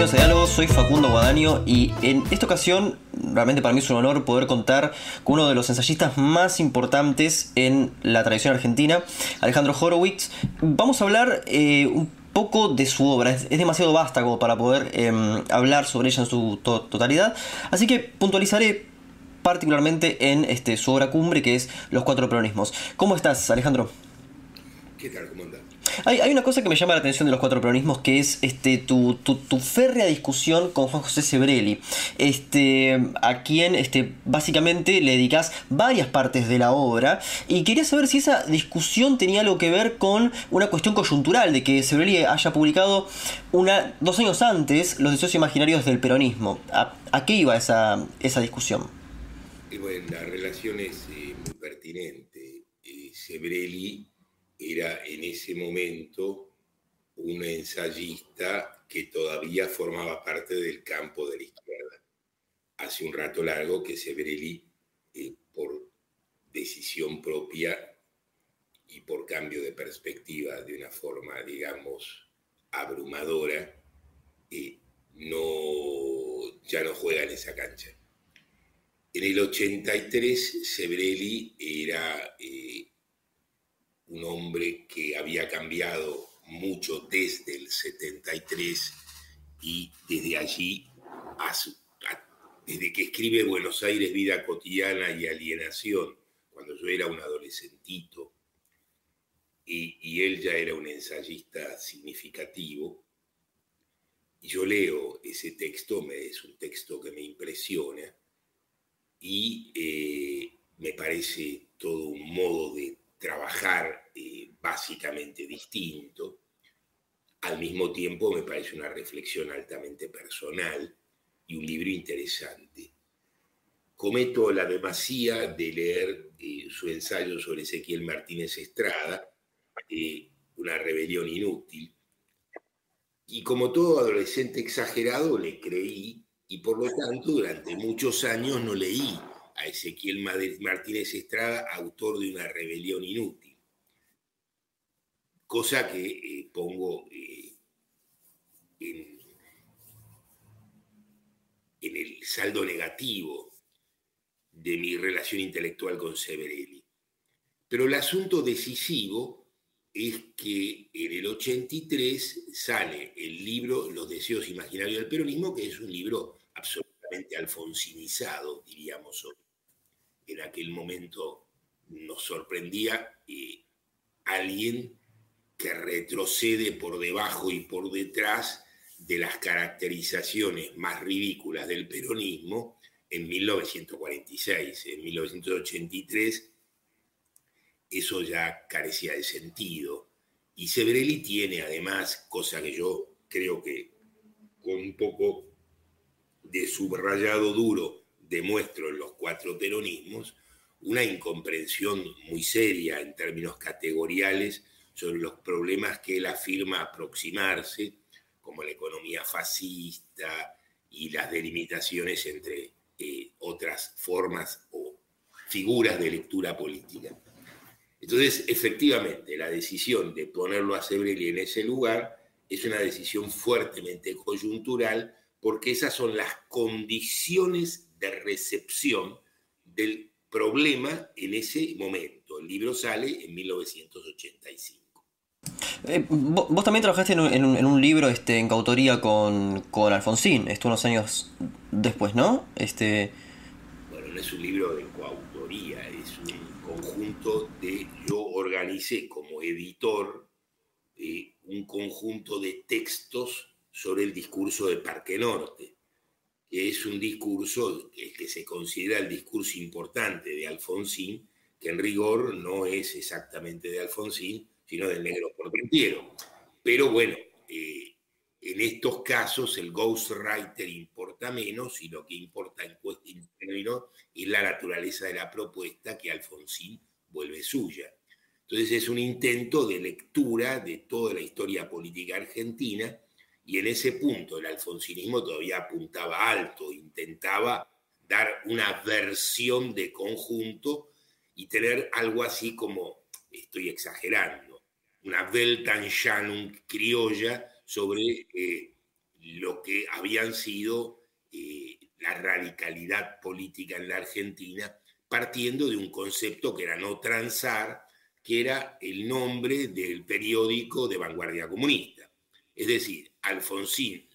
bienvenidos a Diálogo, soy Facundo Guadaño y en esta ocasión realmente para mí es un honor poder contar con uno de los ensayistas más importantes en la tradición argentina, Alejandro Horowitz. Vamos a hablar eh, un poco de su obra, es, demasiado vasta como para poder em, hablar sobre ella en su totalidad, así que puntualizaré particularmente en este, su obra cumbre que es Los Cuatro Peronismos. ¿Cómo estás, Alejandro? ¿Qué tal? ¿Cómo? Hay, una cosa que me llama la atención de los cuatro peronismos que es este tu, férrea discusión con Juan José Sebrelli, este, a quien este, básicamente le dedicas varias partes de la obra. Y quería saber si esa discusión tenía algo que ver con una cuestión coyuntural, de que Sebrelli haya publicado una, dos años antes Los deseos imaginarios del peronismo. ¿A, qué iba esa, esa discusión? bueno, la relación es eh, muy pertinente. Eh, Sebrelli era en ese momento un ensayista que todavía formaba parte del campo de la izquierda. Hace un rato largo que Sebrelli, eh, por decisión propia y por cambio de perspectiva de una forma, digamos, abrumadora, eh, no, ya no juega en esa cancha. En el 83, Sebrelli era eh, un hombre que había cambiado mucho desde el 73 y desde allí, desde que escribe Buenos Aires, Vida Cotidiana y Alienación, cuando yo era un adolescentito, y, él ya era un ensayista significativo, y yo leo ese texto, me, es un texto que me impresiona, y eh, me parece todo un modo de trabajar eh, básicamente distinto. Al mismo tiempo me parece una reflexión altamente personal y un libro interesante. Cometo la demasía de leer eh, su ensayo sobre Ezequiel Martínez Estrada, eh, Una rebelión inútil, y como todo adolescente exagerado le creí y por lo tanto durante muchos años no leí a Ezequiel Martínez Estrada, autor de Una rebelión inútil. Cosa que eh, pongo eh, en, el saldo negativo de mi relación intelectual con Severelli. Pero el asunto decisivo es que en el 83 sale el libro Los deseos imaginarios del peronismo, que es un libro absolutamente alfonsinizado, diríamos hoy en aquel momento nos sorprendía eh, alguien que retrocede por debajo y por detrás de las caracterizaciones más ridículas del peronismo en 1946. En 1983 eso ya carecía de sentido. Y Sebrelli tiene además, cosa que yo creo que con un poco de subrayado duro demuestro en los cuatro peronismos una incomprensión muy seria en términos categoriales sobre los problemas que él afirma aproximarse, como la economía fascista y las delimitaciones entre eh, otras formas o figuras de lectura política. Entonces, efectivamente, la decisión de ponerlo a Sebrelli en ese lugar es una decisión fuertemente coyuntural porque esas son las condiciones de recepción del problema en ese momento. El libro sale en 1985. Eh, vos, también trabajaste en un, libro este, en coautoría con, con, Alfonsín, esto unos años después, ¿no? Este... Bueno, no es un libro de coautoría, es un conjunto de... Yo organicé como editor eh, un conjunto de textos sobre el discurso de Parque Norte es un discurso que se considera el discurso importante de Alfonsín, que en rigor no es exactamente de Alfonsín, sino del negro portentiero. Pero bueno, eh, en estos casos el ghostwriter importa menos y lo que importa en términos es la naturaleza de la propuesta que Alfonsín vuelve suya. Entonces es un intento de lectura de toda la historia política argentina y en ese punto el alfonsinismo todavía apuntaba alto, intentaba dar una versión de conjunto y tener algo así como, estoy exagerando, una Weltanschauung criolla sobre eh, lo que habían sido eh, la radicalidad política en la Argentina, partiendo de un concepto que era no transar, que era el nombre del periódico de vanguardia comunista. Es decir, Alfonsín,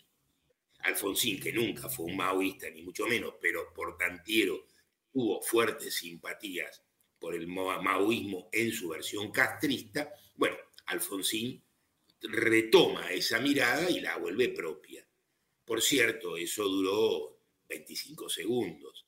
Alfonsín, que nunca fue un maoísta, ni mucho menos, pero por tantiero tuvo fuertes simpatías por el maoísmo en su versión castrista, bueno, Alfonsín retoma esa mirada y la vuelve propia. Por cierto, eso duró 25 segundos.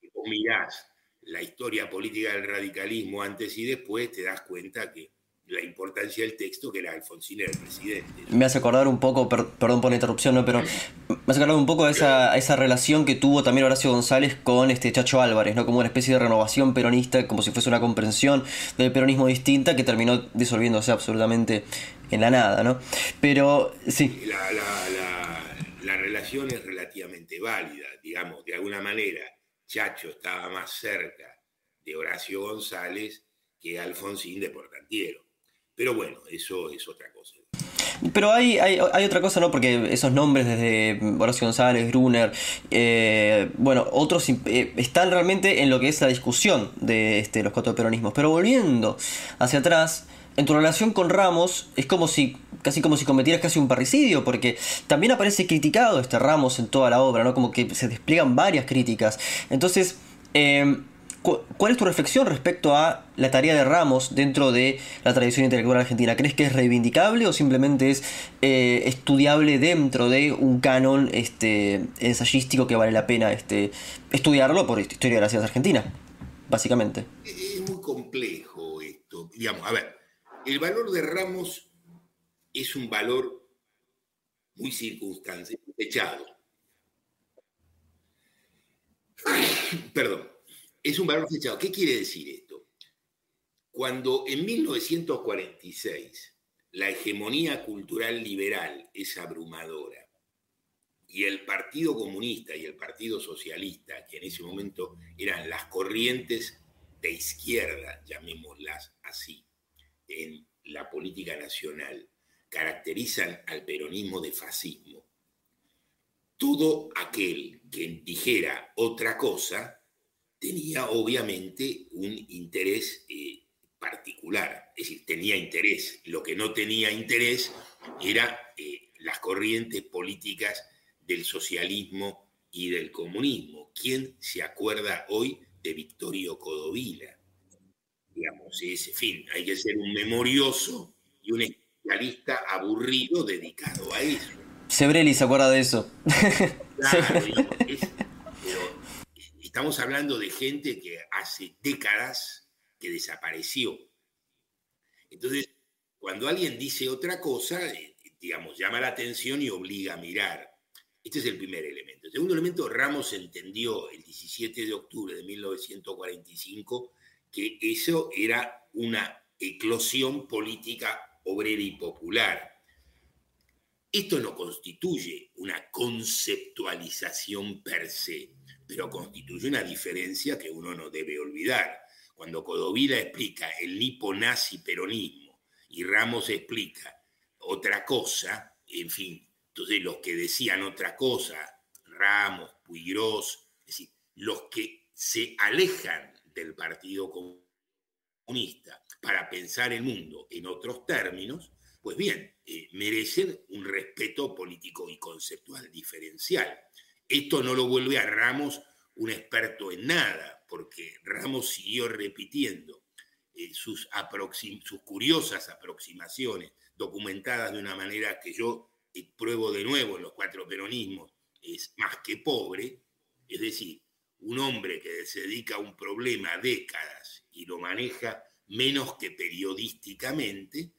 Si vos mirás la historia política del radicalismo antes y después, te das cuenta que la importancia del texto que era Alfonsín era el presidente. Me hace acordar un poco, perdón por la interrupción, ¿no? pero me hace acordar un poco a esa, esa relación que tuvo también Horacio González con este Chacho Álvarez, ¿no? como una especie de renovación peronista, como si fuese una comprensión del peronismo distinta que terminó disolviéndose absolutamente en la nada. ¿no? Pero sí. La, la, la relación es relativamente válida, digamos, de alguna manera. Chacho estaba más cerca de Horacio González que Alfonsín de Portantiero pero bueno, eso es otra cosa. Pero hay, hay, otra cosa, ¿no? Porque esos nombres desde Horacio González, Gruner, eh, bueno, otros eh, están realmente en lo que es la discusión de este, los cuatro peronismos. Pero volviendo hacia atrás, en tu relación con Ramos es como si, casi como si cometieras casi un parricidio, porque también aparece criticado este Ramos en toda la obra, ¿no? Como que se despliegan varias críticas. Entonces, eh, ¿Cuál es tu reflexión respecto a la tarea de Ramos dentro de la tradición intelectual argentina? ¿Crees que es reivindicable o simplemente es eh, estudiable dentro de un canon este, ensayístico que vale la pena este, estudiarlo por historia de la ciencia argentina, básicamente? Es muy complejo esto. Digamos, a ver, el valor de Ramos es un valor muy circunstancial, echado. Perdón es un valor fechado. ¿Qué quiere decir esto? Cuando en 1946 la hegemonía cultural liberal es abrumadora y el Partido Comunista y el Partido Socialista, que en ese momento eran las corrientes de izquierda, llamémoslas así, en la política nacional, caracterizan al peronismo de fascismo. Todo aquel que dijera otra cosa tenía obviamente un interés eh, particular, es decir, tenía interés. Lo que no tenía interés era eh, las corrientes políticas del socialismo y del comunismo. ¿Quién se acuerda hoy de Victorio Codovila? Digamos, ese fin, hay que ser un memorioso y un especialista aburrido dedicado a eso. Sebrelli se acuerda de eso. Claro, Estamos hablando de gente que hace décadas que desapareció. Entonces, cuando alguien dice otra cosa, eh, digamos, llama la atención y obliga a mirar. Este es el primer elemento. El segundo elemento, Ramos entendió el 17 de octubre de 1945 que eso era una eclosión política obrera y popular. Esto no constituye una conceptualización per se pero constituye una diferencia que uno no debe olvidar. Cuando Codovila explica el nipo-nazi peronismo y Ramos explica otra cosa, en fin, entonces los que decían otra cosa, Ramos, Puigros, es decir, los que se alejan del Partido Comunista para pensar el mundo en otros términos, pues bien, eh, merecen un respeto político y conceptual diferencial. Esto no lo vuelve a Ramos un experto en nada, porque Ramos siguió repitiendo eh, sus, curiosas aproximaciones, documentadas de una manera que yo eh, pruebo de nuevo en los cuatro peronismos, es más que pobre, es decir, un hombre que se dedica a un problema décadas y lo maneja menos que periodísticamente,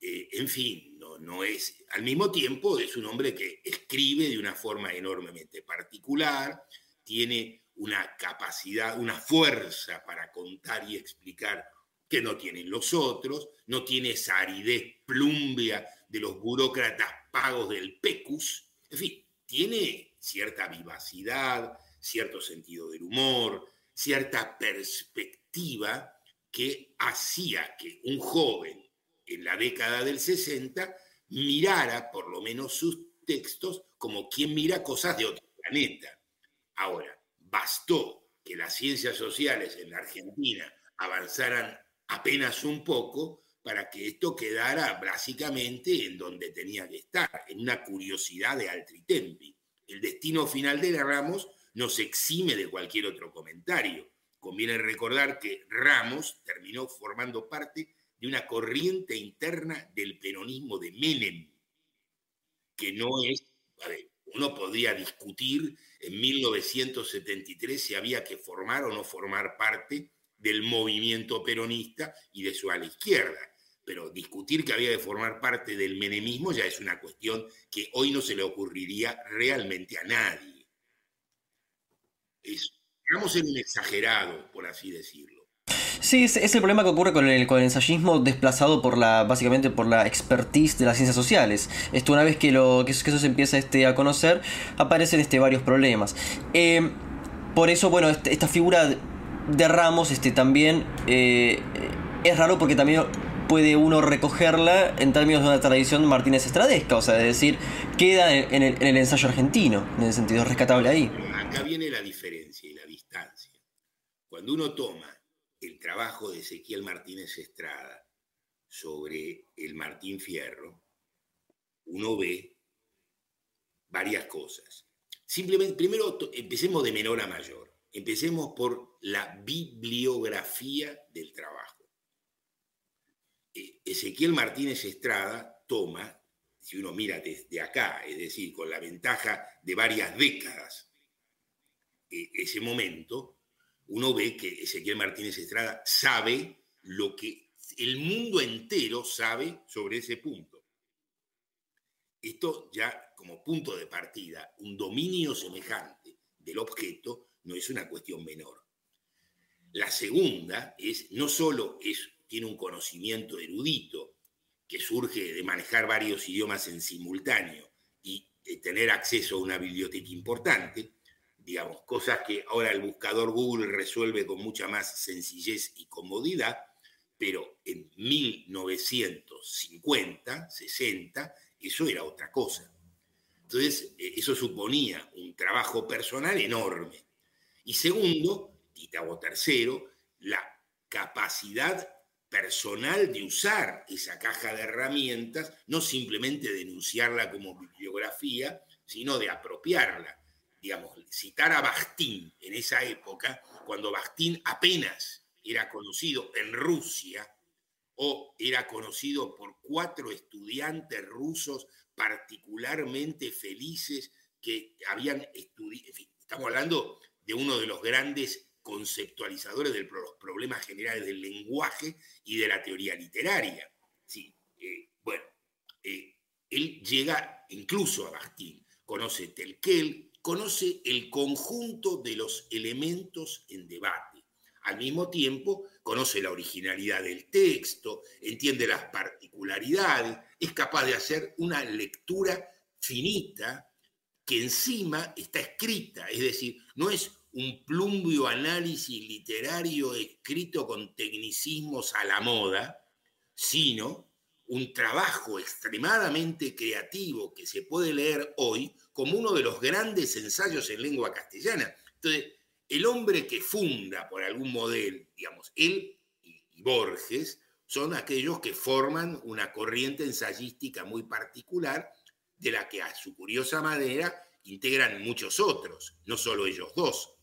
eh, en fin, no, es, al mismo tiempo es un hombre que escribe de una forma enormemente particular, tiene una capacidad, una fuerza para contar y explicar que no tienen los otros, no tiene esa aridez plumbia de los burócratas pagos del PECUS, en fin, tiene cierta vivacidad, cierto sentido del humor, cierta perspectiva que hacía que un joven en la década del 60 mirara por lo menos sus textos como quien mira cosas de otro planeta. Ahora, bastó que las ciencias sociales en la Argentina avanzaran apenas un poco para que esto quedara básicamente en donde tenía que estar, en una curiosidad de Altritempi. El destino final de Ramos nos exime de cualquier otro comentario. Conviene recordar que Ramos terminó formando parte de una corriente interna del peronismo de Menem, que no es, uno podría discutir en 1973 si había que formar o no formar parte del movimiento peronista y de su ala izquierda. Pero discutir que había que formar parte del menemismo ya es una cuestión que hoy no se le ocurriría realmente a nadie. Es, digamos, en un exagerado, por así decirlo. Sí, es, el problema que ocurre con el, con el ensayismo desplazado por la, básicamente por la expertise de las ciencias sociales. Esto una vez que, lo, que, eso, se empieza este, a conocer, aparecen este, varios problemas. Eh, por eso, bueno, este, esta figura de Ramos este, también eh, es raro porque también puede uno recogerla en términos de una tradición Martínez Estradesca, o sea, es decir, queda en el, en el ensayo argentino, en el sentido rescatable ahí. Acá viene la diferencia y la distancia. Cuando uno toma el trabajo de Ezequiel Martínez Estrada sobre el Martín Fierro, uno ve varias cosas. Simplemente, primero empecemos de menor a mayor. Empecemos por la bibliografía del trabajo. E, Ezequiel Martínez Estrada toma, si uno mira desde acá, es decir, con la ventaja de varias décadas, e, ese momento, uno ve que Ezequiel Martínez Estrada sabe lo que el mundo entero sabe sobre ese punto. Esto ya como punto de partida, un dominio semejante del objeto no es una cuestión menor. La segunda es, no solo es, tiene un conocimiento erudito que surge de manejar varios idiomas en simultáneo y de tener acceso a una biblioteca importante, digamos, cosas que ahora el buscador Google resuelve con mucha más sencillez y comodidad, pero en 1950, 60, eso era otra cosa. Entonces, eh, eso suponía un trabajo personal enorme. Y segundo, y tercero, la capacidad personal de usar esa caja de herramientas, no simplemente denunciarla como bibliografía, sino de apropiarla digamos, citar a Bakhtin en esa época, cuando Bakhtin apenas era conocido en Rusia o era conocido por cuatro estudiantes rusos particularmente felices que habían estudiado, estamos hablando de uno de los grandes conceptualizadores de los problemas generales del lenguaje y de la teoría literaria. Sí, eh, bueno, eh, él llega incluso a Bakhtin, conoce Telquel, conoce el conjunto de los elementos en debate. Al mismo tiempo, conoce la originalidad del texto, entiende las particularidades, es capaz de hacer una lectura finita que encima está escrita, es decir, no es un plumbio análisis literario escrito con tecnicismos a la moda, sino un trabajo extremadamente creativo que se puede leer hoy como uno de los grandes ensayos en lengua castellana. Entonces, el hombre que funda por algún modelo, digamos, él y Borges, son aquellos que forman una corriente ensayística muy particular, de la que a su curiosa manera integran muchos otros, no solo ellos dos.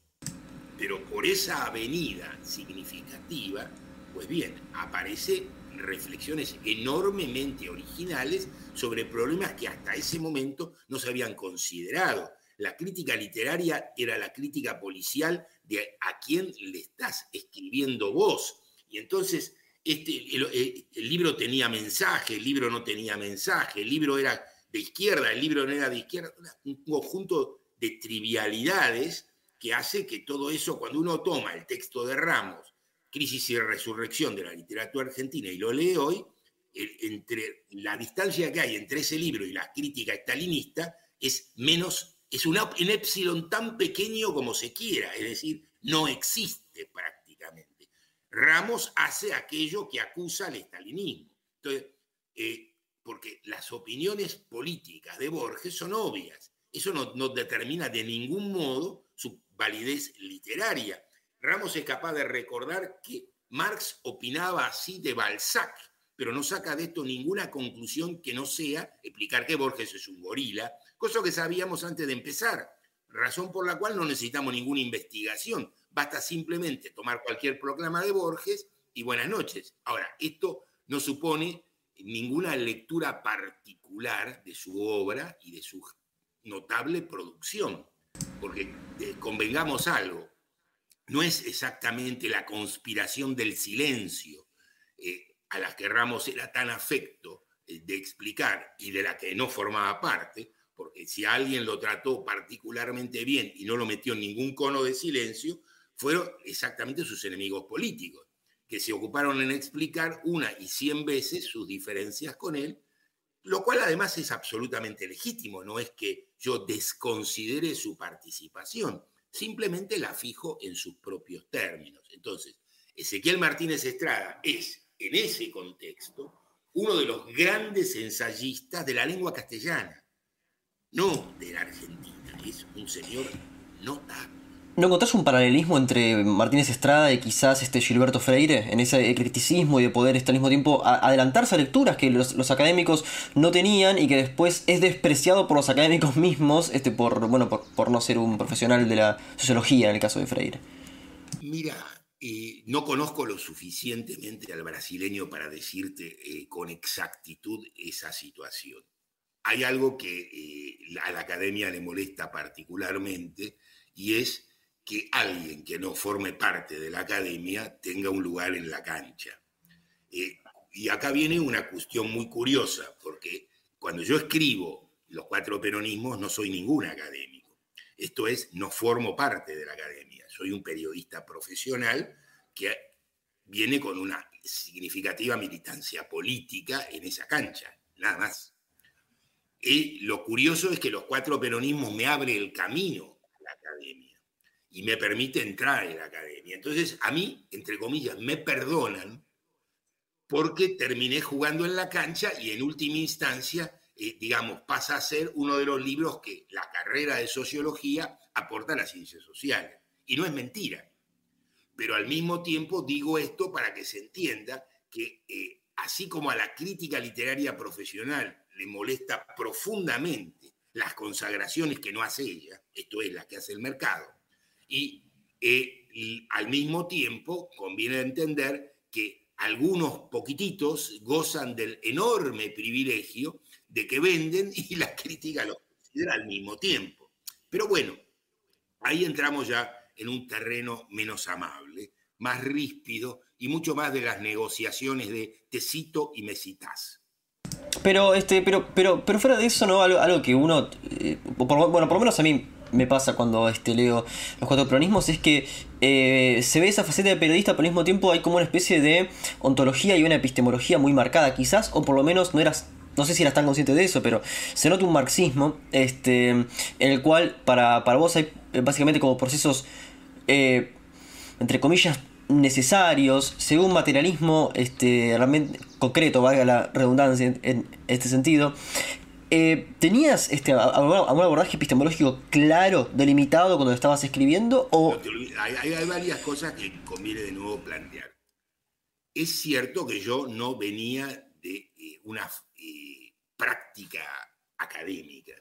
Pero por esa avenida significativa, pues bien, aparece reflexiones enormemente originales sobre problemas que hasta ese momento no se habían considerado. La crítica literaria era la crítica policial de a quién le estás escribiendo vos. Y entonces este, el, eh, el, libro tenía mensaje, el libro no tenía mensaje, el libro era de izquierda, el libro no era de izquierda, un conjunto de trivialidades que hace que todo eso, cuando uno toma el texto de Ramos Crisis y Resurrección de la literatura argentina y lo lee hoy, entre la distancia que hay entre ese libro y la crítica estalinista es menos, es un, epsilon tan pequeño como se quiera, es decir, no existe prácticamente. Ramos hace aquello que acusa al estalinismo. Entonces, eh, porque las opiniones políticas de Borges son obvias. Eso no, no determina de ningún modo su validez literaria. Ramos es capaz de recordar que Marx opinaba así de Balzac, pero no saca de esto ninguna conclusión que no sea explicar que Borges es un gorila, cosa que sabíamos antes de empezar, razón por la cual no necesitamos ninguna investigación, basta simplemente tomar cualquier proclama de Borges y buenas noches. Ahora, esto no supone ninguna lectura particular de su obra y de su notable producción, porque eh, convengamos algo, no es exactamente la conspiración del silencio eh, a la que Ramos era tan afecto eh, de explicar y de la que no formaba parte, porque si alguien lo trató particularmente bien y no lo metió en ningún cono de silencio, fueron exactamente sus enemigos políticos, que se ocuparon en explicar una y cien veces sus diferencias con él, lo cual además es absolutamente legítimo, no es que yo desconsidere su participación, simplemente la fijo en sus propios términos. Entonces, Ezequiel Martínez Estrada es, en ese contexto, uno de los grandes ensayistas de la lengua castellana, no de la Argentina, es un señor notable. ¿No encontrás un paralelismo entre Martínez Estrada y quizás este Gilberto Freire en ese criticismo y de poder este, al mismo tiempo adelantarse a lecturas que los, académicos no tenían y que después es despreciado por los académicos mismos este, por, bueno, por, no ser un profesional de la sociología en el caso de Freire? Mira, eh, no conozco lo suficientemente al brasileño para decirte eh, con exactitud esa situación. Hay algo que eh, a la academia le molesta particularmente y es que alguien que no forme parte de la academia tenga un lugar en la cancha. Eh, y acá viene una cuestión muy curiosa, porque cuando yo escribo los cuatro peronismos no soy ningún académico. Esto es, no formo parte de la academia. Soy un periodista profesional que viene con una significativa militancia política en esa cancha, nada más. Y lo curioso es que los cuatro peronismos me abren el camino a la academia y me permite entrar en la academia. Entonces, a mí, entre comillas, me perdonan porque terminé jugando en la cancha y en última instancia, eh, digamos, pasa a ser uno de los libros que la carrera de sociología aporta a las ciencias sociales. Y no es mentira. Pero al mismo tiempo digo esto para que se entienda que eh, así como a la crítica literaria profesional le molesta profundamente las consagraciones que no hace ella, esto es, la que hace el mercado, eh, y, al mismo tiempo conviene entender que algunos poquititos gozan del enorme privilegio de que venden y la crítica los considera al mismo tiempo. Pero bueno, ahí entramos ya en un terreno menos amable, más ríspido y mucho más de las negociaciones de te cito y me citas. Pero, este, pero, pero, pero fuera de eso, ¿no? Algo, que uno, eh, bueno, por lo menos a mí me pasa cuando este, leo los cuatro peronismos es que eh, se ve esa faceta de periodista, pero al mismo tiempo hay como una especie de ontología y una epistemología muy marcada, quizás, o por lo menos no eras. No sé si eras tan consciente de eso, pero se nota un marxismo este, en el cual para, para vos hay eh, básicamente como procesos, eh, entre comillas, necesarios, según materialismo este, realmente concreto, valga la redundancia en este sentido, eh, ¿Tenías este, algún abordaje epistemológico claro, delimitado cuando estabas escribiendo? O... Hay, varias cosas que conviene de nuevo plantear. Es cierto que yo no venía de eh, una eh, práctica académica,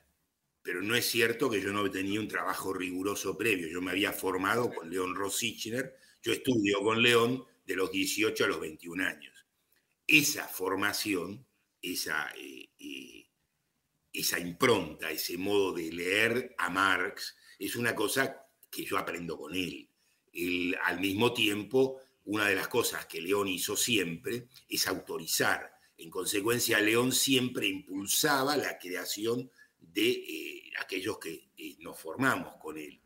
pero no es cierto que yo no tenía un trabajo riguroso previo. Yo me había formado con León Rosichner, yo estudio con León de los 18 a los 21 años. Esa formación, esa esa impronta, ese modo de leer a Marx, es una cosa que yo aprendo con él. al mismo tiempo, una de las cosas que León hizo siempre es autorizar. En consecuencia, León siempre impulsaba la creación de eh, aquellos que eh, nos formamos con él.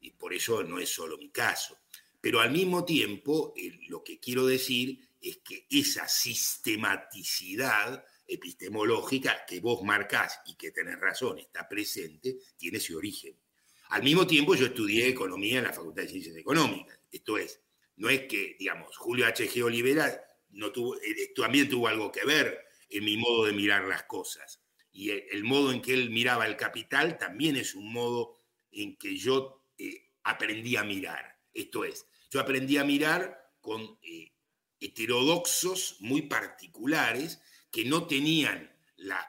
Y por eso no es solo mi caso. Pero al mismo tiempo, lo que quiero decir es que esa sistematicidad epistemológica que vos marcás y que tenés razón, está presente, tiene ese origen. Al mismo tiempo yo estudié economía en la Facultad de Ciencias Económicas. Esto es, no es que, digamos, Julio H.G. Olivera no tuvo, eh, también tuvo algo que ver en mi modo de mirar las cosas. Y el, modo en que él miraba el capital también es un modo en que yo eh, aprendí a mirar. Esto es, yo aprendí a mirar con eh, heterodoxos muy particulares que no tenían la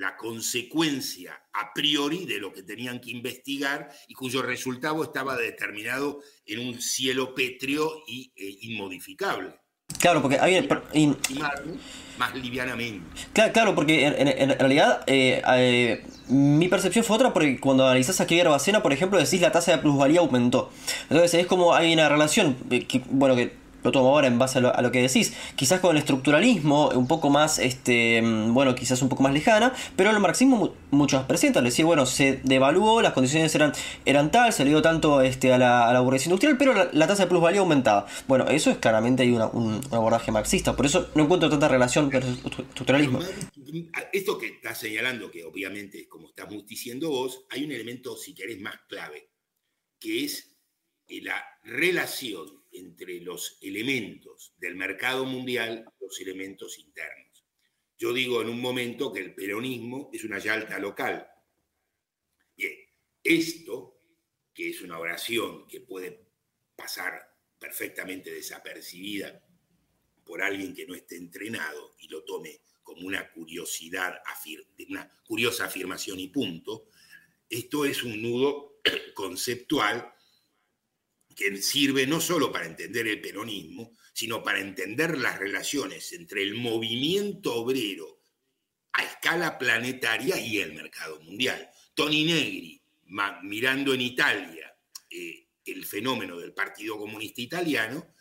la consecuencia a priori de lo que tenían que investigar y cuyo resultado estaba determinado en un cielo pétreo y eh, inmodificable. Claro, porque hay... más livianamente. Claro, porque en, realidad eh, eh, mi percepción fue otra porque cuando analizás aquí Bacena, por ejemplo, decís la tasa de plusvalía aumentó. Entonces es como hay una relación, que, bueno, que lo tomo ahora en base a lo, que decís, quizás con el estructuralismo un poco más, este, mm, bueno, quizás un poco más lejana, pero el marxismo mucho más presente, es decir, bueno, se devaluó, las condiciones eran, eran tal, se le dio tanto este, a, la, a la burguesía industrial, pero la, tasa de plusvalía aumentaba. Bueno, eso es claramente hay un, abordaje marxista, por eso no encuentro tanta relación con el estructuralismo. Esto que estás señalando, que obviamente, como estamos diciendo vos, hay un elemento, si querés, más clave, que es la relación entre los elementos del mercado mundial los elementos internos. Yo digo en un momento que el peronismo es una yalta local. Bien, esto, que es una oración que puede pasar perfectamente desapercibida por alguien que no esté entrenado y lo tome como una curiosidad, una curiosa afirmación y punto, esto es un nudo conceptual que sirve no solo para entender el peronismo, sino para entender las relaciones entre el movimiento obrero a escala planetaria y el mercado mundial. Tony Negri, mirando en Italia eh, el fenómeno del Partido Comunista Italiano,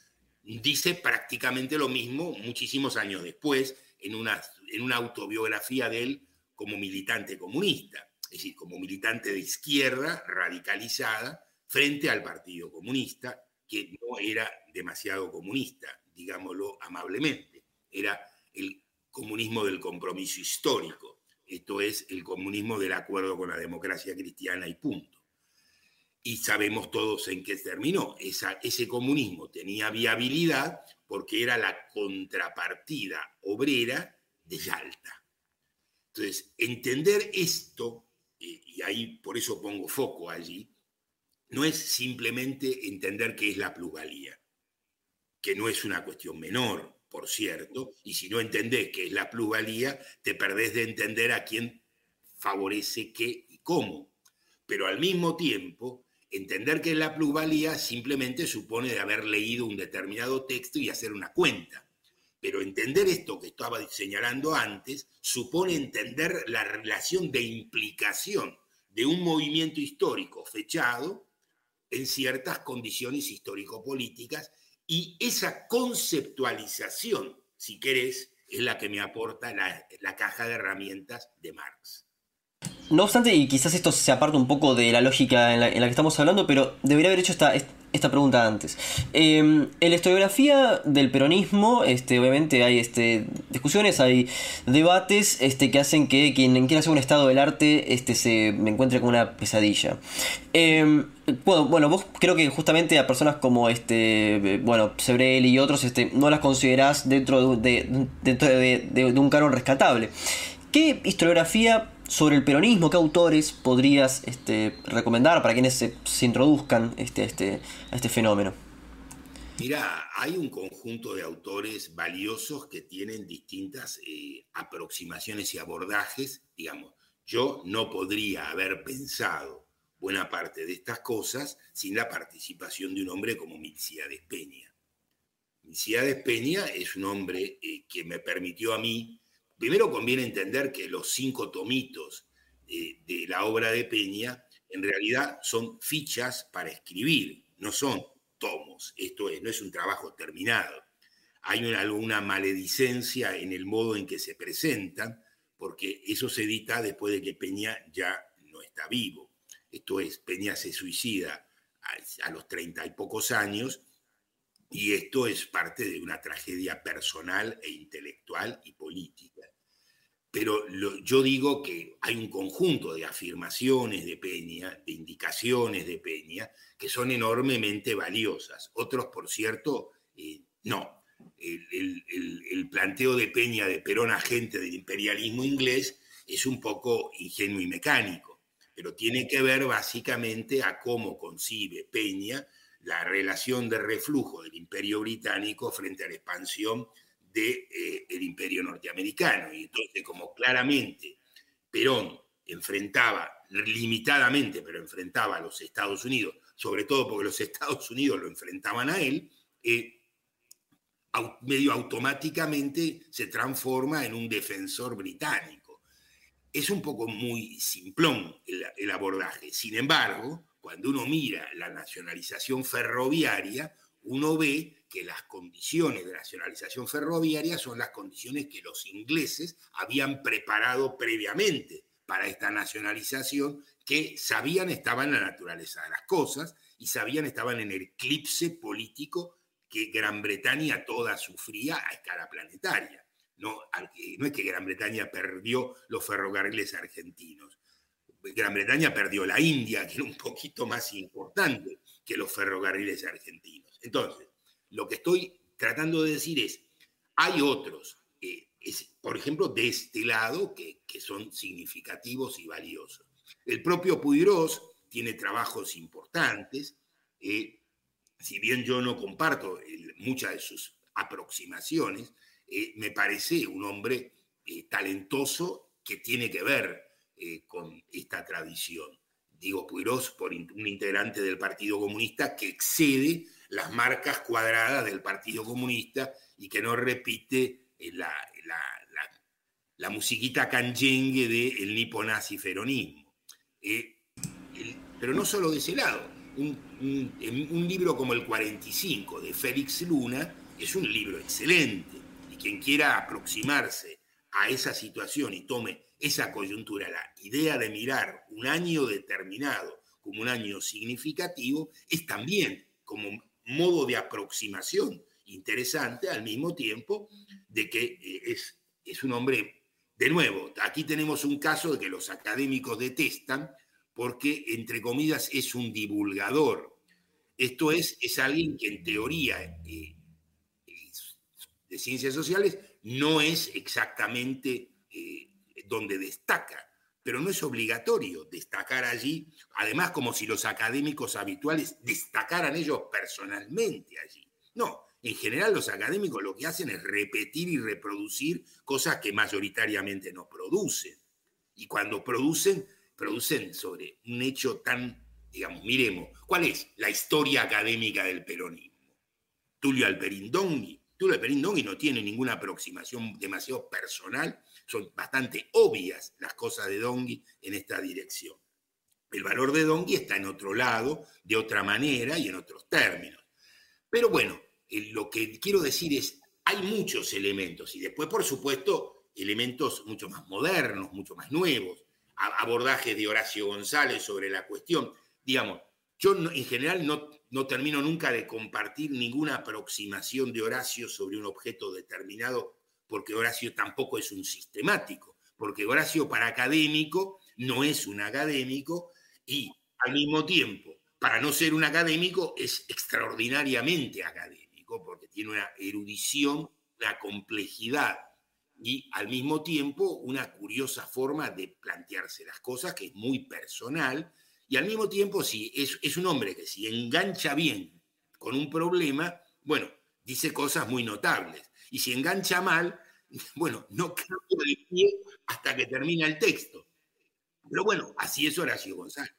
dice prácticamente lo mismo muchísimos años después en una, en una autobiografía de él como militante comunista, es decir, como militante de izquierda radicalizada, frente al Partido Comunista, que no era demasiado comunista, digámoslo amablemente, era el comunismo del compromiso histórico, esto es el comunismo del acuerdo con la democracia cristiana y punto. Y sabemos todos en qué terminó. ese comunismo tenía viabilidad porque era la contrapartida obrera de Yalta. Entonces, entender esto, eh, y ahí por eso pongo foco allí, no es simplemente entender qué es la plusvalía, que no es una cuestión menor, por cierto, y si no entendés qué es la plusvalía, te perdés de entender a quién favorece qué y cómo. Pero al mismo tiempo, entender qué es la plusvalía simplemente supone de haber leído un determinado texto y hacer una cuenta. Pero entender esto que estaba señalando antes supone entender la relación de implicación de un movimiento histórico fechado en ciertas condiciones histórico-políticas y esa conceptualización, si querés, es la que me aporta la, caja de herramientas de Marx. No obstante, y quizás esto se aparta un poco de la lógica en la, en la que estamos hablando, pero debería haber hecho esta pregunta antes. Em, en la historiografía del peronismo, este, obviamente hay este, discusiones, hay debates este, que hacen que quien quiera hacer un estado del arte este, se encuentre con una pesadilla. Em, bueno, bueno, vos creo que justamente a personas como este, bueno, Sebrel y otros este, no las considerás dentro de, dentro de un canon rescatable. ¿Qué historiografía sobre el peronismo, ¿qué autores podrías este, recomendar para quienes se, introduzcan este, este, a este fenómeno? Mira, hay un conjunto de autores valiosos que tienen distintas eh, aproximaciones y abordajes. Digamos, yo no podría haber pensado buena parte de estas cosas sin la participación de un hombre como Milciades Peña. Milciades Peña es un hombre eh, que me permitió a mí Primero conviene entender que los cinco tomitos de, la obra de Peña en realidad son fichas para escribir, no son tomos. Esto es, no es un trabajo terminado. Hay una, alguna maledicencia en el modo en que se presentan, porque eso se edita después de que Peña ya no está vivo. Esto es, Peña se suicida a, a los treinta y pocos años y esto es parte de una tragedia personal e intelectual y política. Pero yo digo que hay un conjunto de afirmaciones de Peña, de indicaciones de Peña, que son enormemente valiosas. Otros, por cierto, eh, no. el, planteo de Peña de Perón agente del imperialismo inglés es un poco ingenuo y mecánico, pero tiene que ver básicamente a cómo concibe Peña la relación de reflujo del imperio británico frente a la expansión del de, eh, imperio norteamericano. Y entonces, como claramente Perón enfrentaba limitadamente, pero enfrentaba a los Estados Unidos, sobre todo porque los Estados Unidos lo enfrentaban a él, eh, medio automáticamente se transforma en un defensor británico. Es un poco muy simplón el, abordaje. Sin embargo, cuando uno mira la nacionalización ferroviaria, uno ve que las condiciones de nacionalización ferroviaria son las condiciones que los ingleses habían preparado previamente para esta nacionalización, que sabían estaban en la naturaleza de las cosas y sabían estaban en el eclipse político que Gran Bretaña toda sufría a escala planetaria. No, no es que Gran Bretaña perdió los ferrocarriles argentinos. Gran Bretaña perdió la India, que era un poquito más importante que los ferrocarriles argentinos. Entonces, lo que estoy tratando de decir es, hay otros, eh, por ejemplo, de este lado, que, son significativos y valiosos. El propio Puigros tiene trabajos importantes. Eh, si bien yo no comparto muchas de sus aproximaciones, eh, me parece un hombre talentoso que tiene que ver con esta tradición. Digo Puigros por un integrante del Partido Comunista que excede las marcas cuadradas del Partido Comunista y que no repite la, la, musiquita canyengue del niponazi-feronismo. pero no solo de ese lado, un, libro como el 45 de Félix Luna es un libro excelente y quien quiera aproximarse a esa situación y tome esa coyuntura, la idea de mirar un año determinado como un año significativo, es también como modo de aproximación interesante al mismo tiempo de que eh, es, es un hombre, de nuevo, aquí tenemos un caso de que los académicos detestan, porque, entre comillas, es un divulgador. Esto es, es alguien que en teoría eh, de ciencias sociales no es exactamente eh, donde destaca, pero no es obligatorio destacar allí, además como si los académicos habituales destacaran ellos personalmente allí. No, en general los académicos lo que hacen es repetir y reproducir cosas que mayoritariamente no producen. Y cuando producen, producen sobre un hecho tan, digamos, miremos, ¿cuál es la historia académica del peronismo? Tulio Alperín Dongui. Tulio Alperín Dongui no tiene ninguna aproximación demasiado personal, son bastante obvias las cosas de Dongui en esta dirección. El valor de Dongui está en otro lado, de otra manera y en otros términos. Pero bueno, lo que quiero decir es, hay muchos elementos y después, por supuesto, elementos mucho más modernos, mucho más nuevos abordajes de Horacio González sobre la cuestión. Digamos, yo en general no, no termino nunca de compartir ninguna aproximación de Horacio sobre un objeto determinado, porque Horacio tampoco es un sistemático, porque Horacio para académico no es un académico y al mismo tiempo, para no ser un académico, es extraordinariamente académico, porque tiene una erudición, una complejidad y al mismo tiempo una curiosa forma de plantearse las cosas que es muy personal y al mismo tiempo sí, es, es un hombre que si engancha bien con un problema, bueno, dice cosas muy notables y si engancha mal, bueno, no cambia de pie hasta que termina el texto. Pero bueno, así es Horacio González.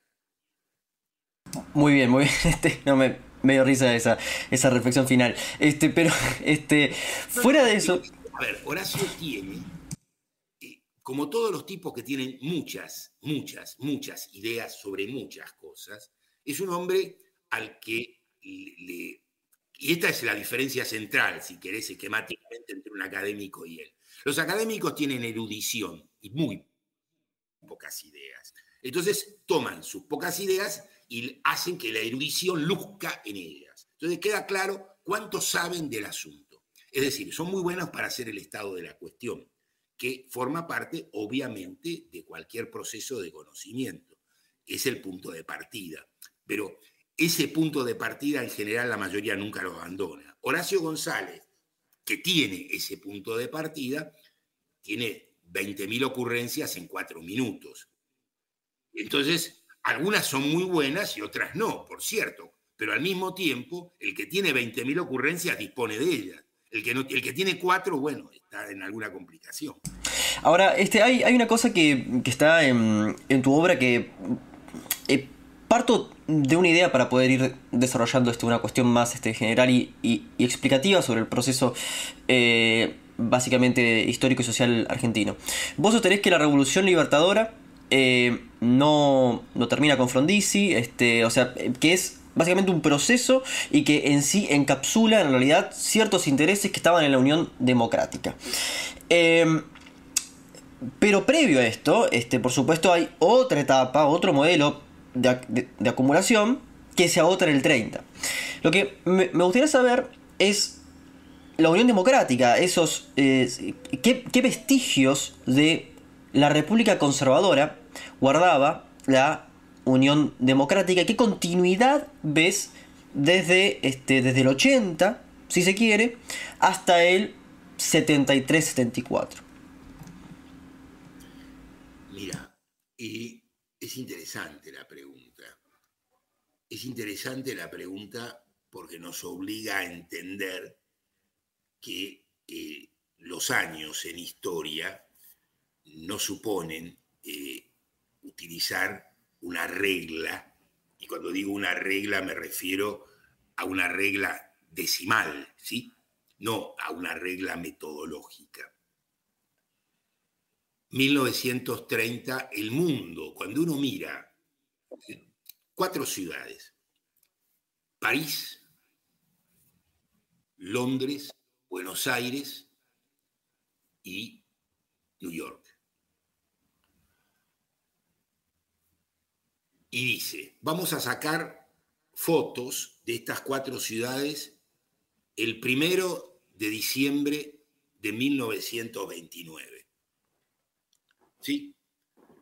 Muy bien, muy bien. Este, no me, me dio risa esa, esa reflexión final. Este, pero este, fuera de eso. A ver, Horacio tiene, eh, como todos los tipos que tienen muchas, muchas, muchas ideas sobre muchas cosas, es un hombre al que le... Y esta es la diferencia central, si querés, esquemáticamente entre un académico y él. Los académicos tienen erudición y muy pocas ideas. Entonces toman sus pocas ideas y hacen que la erudición luzca en ellas. Entonces queda claro cuánto saben del asunto. Es decir, son muy buenos para hacer el estado de la cuestión, que forma parte, obviamente, de cualquier proceso de conocimiento. Es el punto de partida. Pero ese punto de partida, en general, la mayoría nunca lo abandona. Horacio González, que tiene ese punto de partida, tiene 20.000 ocurrencias en cuatro minutos. Entonces, algunas son muy buenas y otras no, por cierto, pero al mismo tiempo, el que tiene 20.000 ocurrencias dispone de ellas. El que, no, el que tiene cuatro, bueno, está en alguna complicación. Ahora, este, hay, hay una cosa que, está en, tu obra que parto de una idea para poder ir desarrollando este, una cuestión más este, general y, explicativa sobre el proceso eh, básicamente histórico y social argentino. Vos sostenés que la revolución libertadora eh, no, no, termina con Frondizi, este, o sea, que es básicamente un proceso y que en sí encapsula en realidad ciertos intereses que estaban en la Unión Democrática. Em, pero previo a esto, este, por supuesto, hay otra etapa, otro modelo de, acumulación que se agota en el 30. Lo que me, gustaría saber es la Unión Democrática, esos, eh, qué vestigios de la República Conservadora guardaba la Unión Democrática. ¿Qué continuidad ves desde, este, desde el 80, si se quiere, hasta el 73-74? Mira, y es interesante la pregunta. Es interesante la pregunta porque nos obliga a entender que eh, los años en historia no suponen eh, utilizar una regla, y cuando digo una regla me refiero a una regla decimal, ¿sí? No a una regla metodológica. 1930, el mundo, cuando uno mira cuatro ciudades, París, Londres, Buenos Aires y New York. y dice, vamos a sacar fotos de estas cuatro ciudades el primero de diciembre de 1929. ¿Sí?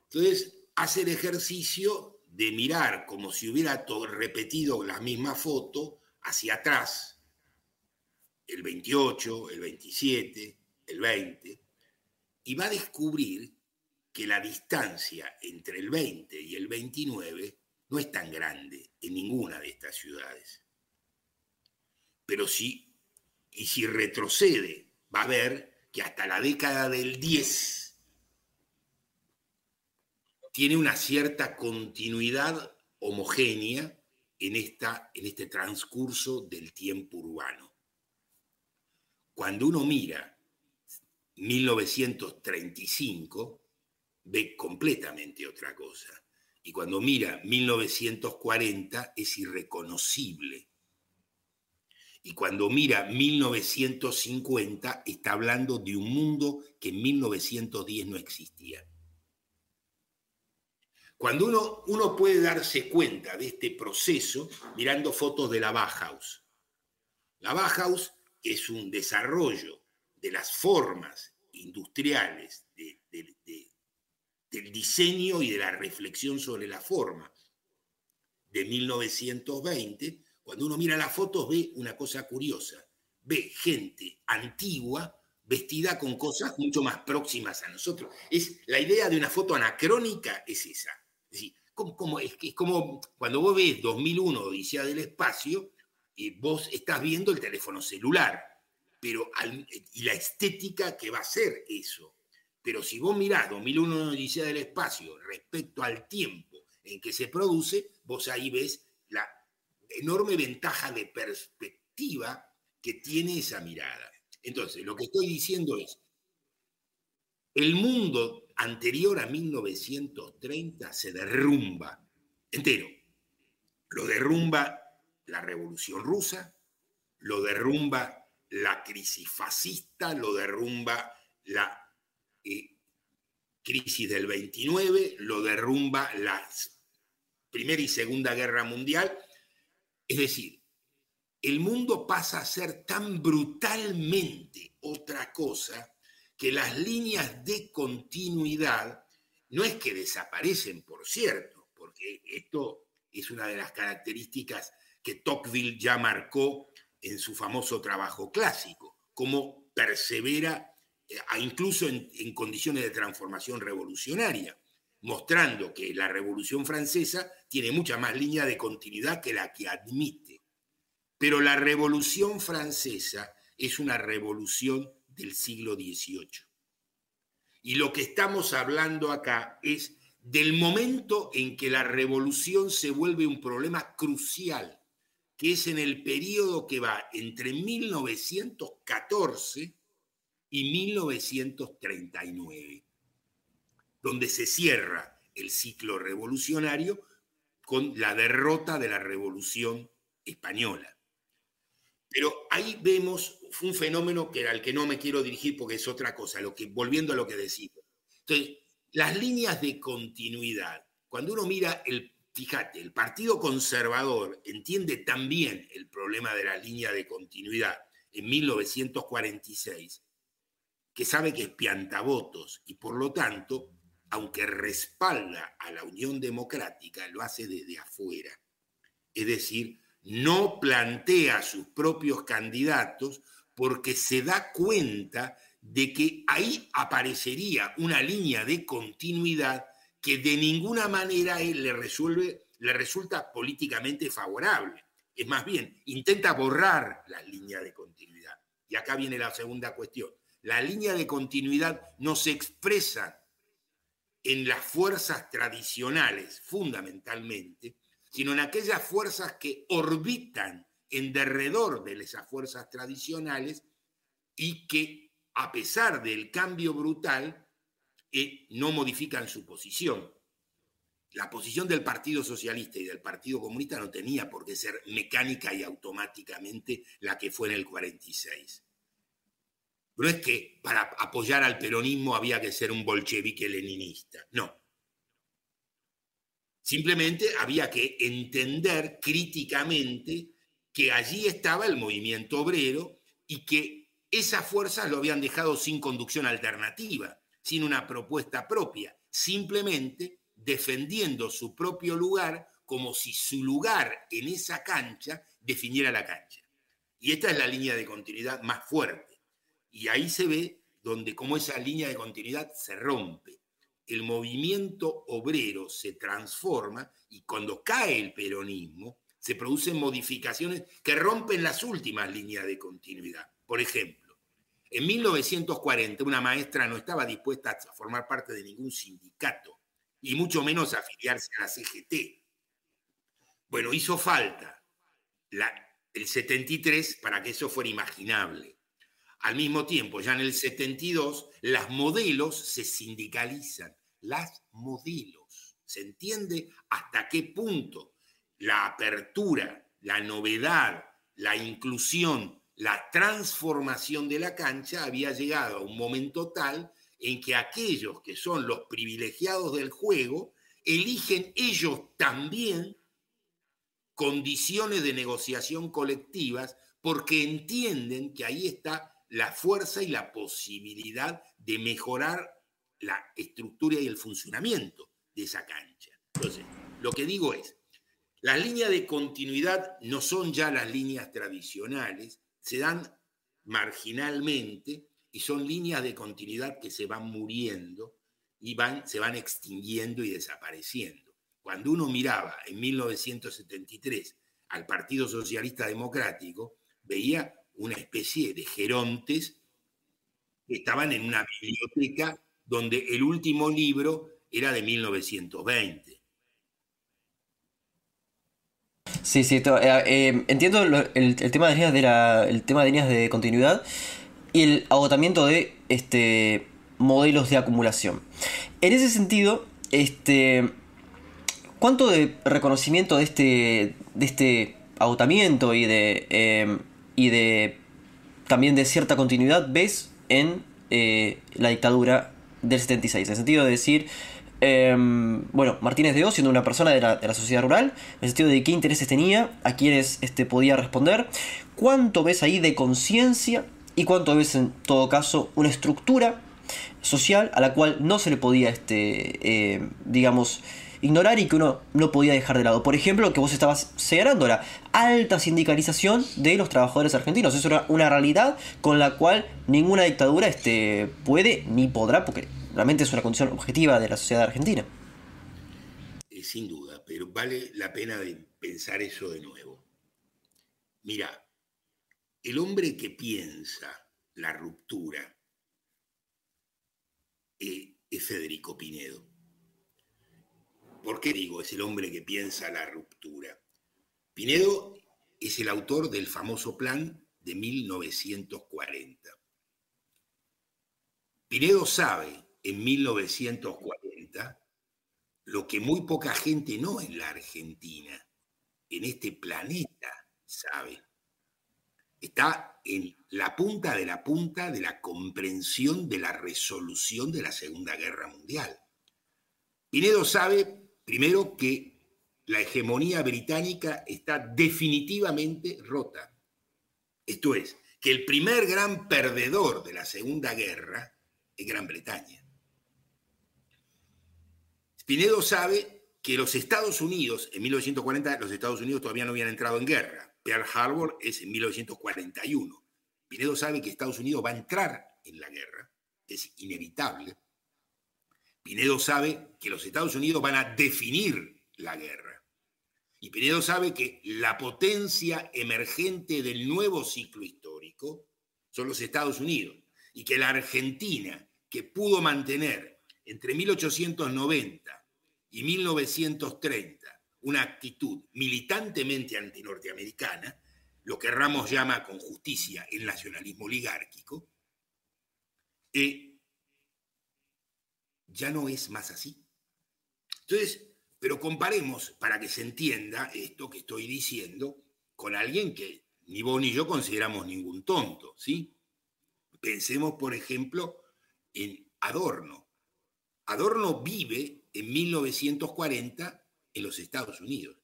Entonces, hace el ejercicio de mirar como si hubiera repetido la misma foto hacia atrás, el 28, el 27, el 20, y va a descubrir que la distancia entre el 20 y el 29 no es tan grande en ninguna de estas ciudades. Pero y si retrocede, va a ver que hasta la década del 10 tiene una cierta continuidad homogénea en, esta, en este transcurso del tiempo urbano. Cuando uno mira 1935, ve completamente otra cosa. Y cuando mira 1940 es irreconocible. Y cuando mira 1950 está hablando de un mundo que en 1910 no existía. Cuando uno, uno puede darse cuenta de este proceso mirando fotos de la Bauhaus. La Bauhaus es un desarrollo de las formas industriales de, del diseño y de la reflexión sobre la forma de 1920, cuando uno mira las fotos ve una cosa curiosa, ve gente antigua vestida con cosas mucho más próximas a nosotros. Es, la idea de una foto anacrónica es esa. Decir, como, es, es como cuando vos ves 2001 Odisea del Espacio, y vos estás viendo el teléfono celular, pero y la estética que va a ser eso. Pero si vos mirás 2001 Odisea del Espacio respecto al tiempo en que se produce, vos ahí ves la enorme ventaja de perspectiva que tiene esa mirada. Entonces, lo que estoy diciendo es, el mundo anterior a 1930 se derrumba entero. Lo derrumba la revolución rusa, lo derrumba la crisis fascista, lo derrumba la crisis del 29, lo derrumba la Primera y Segunda Guerra Mundial. Es decir, el mundo pasa a ser tan brutalmente otra cosa que las líneas de continuidad no es que desaparecen, por cierto, porque esto es una de las características que Tocqueville ya marcó en su famoso trabajo clásico cómo persevera, eh, incluso en, en condiciones de transformación revolucionaria, mostrando que la Revolución Francesa tiene mucha más línea de continuidad que la que admite. Pero la Revolución Francesa es una revolución del siglo XVIII. Y lo que estamos hablando acá es del momento en que la revolución se vuelve un problema crucial, que es en el periodo que va entre 1914 y 1939, donde se cierra el ciclo revolucionario con la derrota de la revolución española. Pero ahí vemos un fenómeno que al que no me quiero dirigir porque es otra cosa, lo que, volviendo a lo que decimos. Entonces, las líneas de continuidad, cuando uno mira el, fíjate, el Partido Conservador entiende también el problema de la línea de continuidad en 1946, que sabe que es piantavotos y por lo tanto, aunque respalda a la Unión Democrática, lo hace desde afuera. Es decir, no plantea sus propios candidatos porque se da cuenta de que ahí aparecería una línea de continuidad que de ninguna manera le, resuelve, le resulta políticamente favorable. Es más bien, intenta borrar la línea de continuidad. Y acá viene la segunda cuestión. La línea de continuidad no se expresa en las fuerzas tradicionales, fundamentalmente, sino en aquellas fuerzas que orbitan en derredor de esas fuerzas tradicionales y que, a pesar del cambio brutal, eh, no modifican su posición. La posición del Partido Socialista y del Partido Comunista no tenía por qué ser mecánica y automáticamente la que fue en el 46. No es que para apoyar al peronismo había que ser un bolchevique leninista, no. Simplemente había que entender críticamente que allí estaba el movimiento obrero y que esas fuerzas lo habían dejado sin conducción alternativa, sin una propuesta propia, simplemente defendiendo su propio lugar como si su lugar en esa cancha definiera la cancha. Y esta es la línea de continuidad más fuerte. Y ahí se ve donde como esa línea de continuidad se rompe el movimiento obrero se transforma y cuando cae el peronismo, se producen modificaciones que rompen las últimas líneas de continuidad. Por ejemplo, en 1940 una maestra no estaba dispuesta a formar parte de ningún sindicato y mucho menos afiliarse a la CGT. Bueno, hizo falta el 73 para que eso fuera imaginable. Al mismo tiempo, ya en el 72, las modelos se sindicalizan las modelos. ¿Se entiende hasta qué punto la apertura, la novedad, la inclusión, la transformación de la cancha había llegado a un momento tal en que aquellos que son los privilegiados del juego eligen ellos también condiciones de negociación colectivas porque entienden que ahí está la fuerza y la posibilidad de mejorar la estructura y el funcionamiento de esa cancha. Entonces, lo que digo es, las líneas de continuidad no son ya las líneas tradicionales, se dan marginalmente y son líneas de continuidad que se van muriendo y van, se van extinguiendo y desapareciendo. Cuando uno miraba en 1973 al Partido Socialista Democrático, veía una especie de gerontes que estaban en una biblioteca donde el último libro era de 1920. Sí, sí, eh, eh, entiendo el, tema de líneas de el tema de líneas de continuidad y el agotamiento de este modelos de acumulación. En ese sentido, este ¿cuánto de reconocimiento de este de este agotamiento y de eh, y de también de cierta continuidad ves en la dictadura del 76, en el sentido de decir, em, bueno, Martínez de O siendo una persona de la, sociedad rural, en el sentido de qué intereses tenía, a quiénes este, podía responder, cuánto ves ahí de conciencia y cuánto ves en todo caso una estructura social a la cual no se le podía, este, eh, digamos, ignorar y que uno no podía dejar de lado. Por ejemplo, que vos estabas señalando la alta sindicalización de los trabajadores argentinos. Eso era una realidad con la cual ninguna dictadura este, puede ni podrá, porque realmente es una condición objetiva de la sociedad argentina. Eh, sin duda, pero vale la pena pensar eso de nuevo. Mira, el hombre que piensa la ruptura eh, es Federico Pinedo. ¿Por qué digo es el hombre que piensa la ruptura? Pinedo es el autor del famoso plan de 1940. Pinedo sabe en 1940 lo que muy poca gente, no en la Argentina, en este planeta sabe. Está en la punta de la punta de la comprensión de la resolución de la Segunda Guerra Mundial. Pinedo sabe, primero, que la hegemonía británica está definitivamente rota. Esto es, que el primer gran perdedor de la Segunda Guerra es Gran Bretaña. Pinedo sabe que los Estados Unidos, en 1940 los Estados Unidos todavía no habían entrado en guerra. Pearl Harbor es en 1941. Pinedo sabe que Estados Unidos va a entrar en la guerra, es inevitable. Pinedo sabe que los Estados Unidos van a definir la guerra. Y Pinedo sabe que la potencia emergente del nuevo ciclo histórico son los Estados Unidos y que la Argentina, que pudo mantener entre 1890 y 1930 una actitud militantemente antinorteamericana, lo que Ramos llama con justicia el nacionalismo oligárquico, ya no es más así. Entonces, pero comparemos, para que se entienda esto que estoy diciendo, con alguien que ni vos ni yo consideramos ningún tonto, ¿sí? Pensemos, por ejemplo, en Adorno. Adorno vive en 1940 en los Estados Unidos.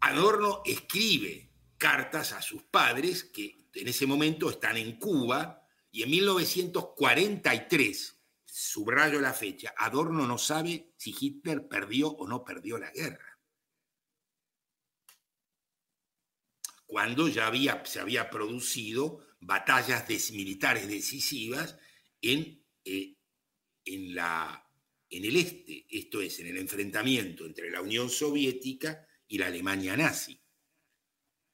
Adorno escribe cartas a sus padres que en ese momento están en Cuba y en 1943, subrayo la fecha, Adorno no sabe si Hitler perdió o no perdió la guerra. Cuando ya había, se había producido batallas militares decisivas en, eh, en la en el este, esto es, en el enfrentamiento entre la Unión Soviética y la Alemania nazi.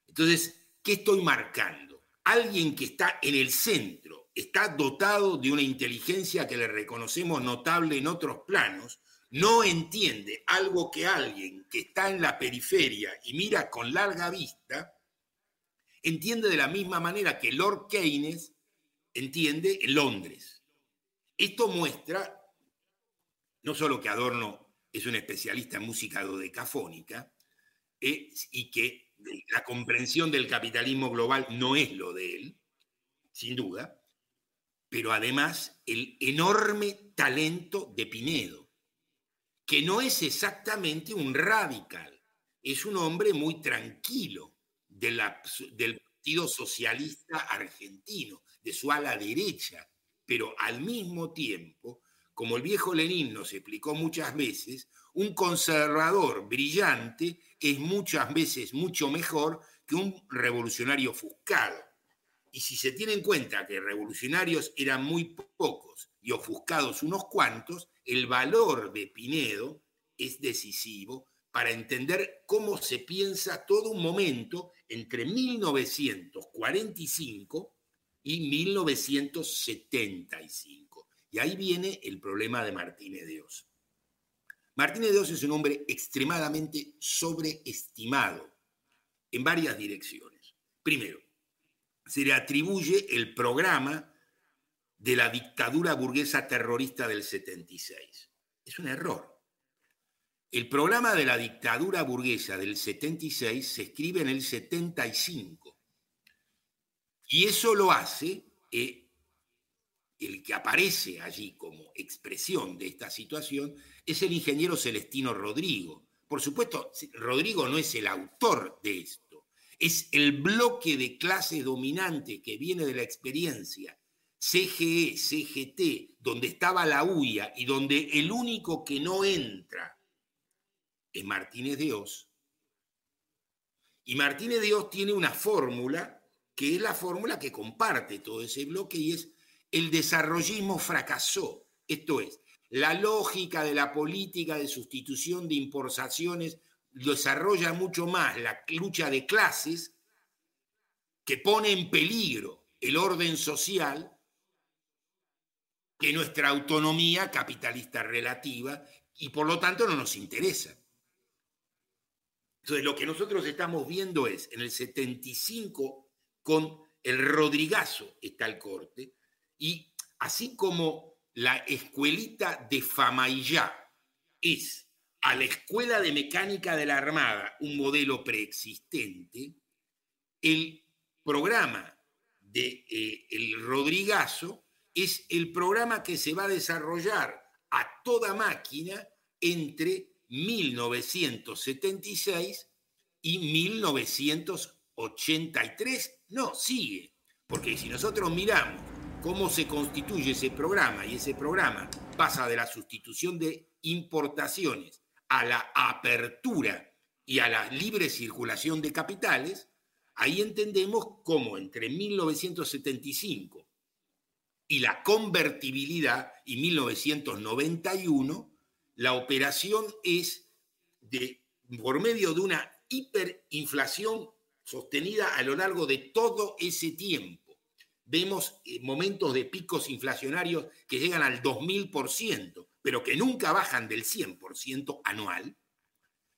Entonces, ¿qué estoy marcando? Alguien que está en el centro, está dotado de una inteligencia que le reconocemos notable en otros planos, no entiende algo que alguien que está en la periferia y mira con larga vista, entiende de la misma manera que Lord Keynes entiende en Londres. Esto muestra no solo que Adorno es un especialista en música dodecafónica y que la comprensión del capitalismo global no es lo de él, sin duda, pero además el enorme talento de Pinedo, que no es exactamente un radical, es un hombre muy tranquilo del Partido Socialista Argentino, de su ala derecha, pero al mismo tiempo como el viejo Lenin nos explicó muchas veces, un conservador brillante es muchas veces mucho mejor que un revolucionario ofuscado. Y si se tiene en cuenta que revolucionarios eran muy pocos y ofuscados unos cuantos, el valor de Pinedo es decisivo para entender cómo se piensa todo un momento entre 1945 y 1975. Y ahí viene el problema de Martínez de Oz. Martínez de Oz es un hombre extremadamente sobreestimado en varias direcciones. Primero, se le atribuye el programa de la dictadura burguesa terrorista del 76. Es un error. El programa de la dictadura burguesa del 76 se escribe en el 75. Y eso lo hace eh, el que aparece allí como expresión de esta situación es el ingeniero Celestino Rodrigo. Por supuesto, Rodrigo no es el autor de esto, es el bloque de clase dominante que viene de la experiencia CGE, CGT, donde estaba la UIA y donde el único que no entra es Martínez de Oz. Y Martínez de Oz tiene una fórmula que es la fórmula que comparte todo ese bloque y es el desarrollismo fracasó. Esto es, la lógica de la política de sustitución de importaciones desarrolla mucho más la lucha de clases que pone en peligro el orden social que nuestra autonomía capitalista relativa y por lo tanto no nos interesa. Entonces lo que nosotros estamos viendo es en el 75 con el Rodrigazo está el corte y así como la escuelita de Famaillá es a la Escuela de Mecánica de la Armada un modelo preexistente, el programa de eh, el Rodrigazo es el programa que se va a desarrollar a toda máquina entre 1976 y 1983. No, sigue, porque si nosotros miramos cómo se constituye ese programa y ese programa pasa de la sustitución de importaciones a la apertura y a la libre circulación de capitales, ahí entendemos cómo entre 1975 y la convertibilidad y 1991, la operación es de, por medio de una hiperinflación sostenida a lo largo de todo ese tiempo. Vemos eh, momentos de picos inflacionarios que llegan al 2000%, pero que nunca bajan del 100% anual,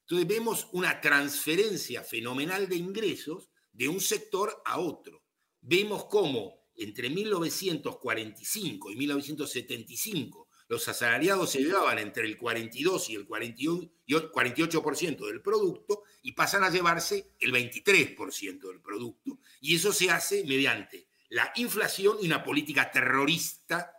entonces vemos una transferencia fenomenal de ingresos de un sector a otro. Vemos cómo entre 1945 y 1975 los asalariados se llevaban entre el 42 y el 48% del producto y pasan a llevarse el 23% del producto. Y eso se hace mediante la inflación y una política terrorista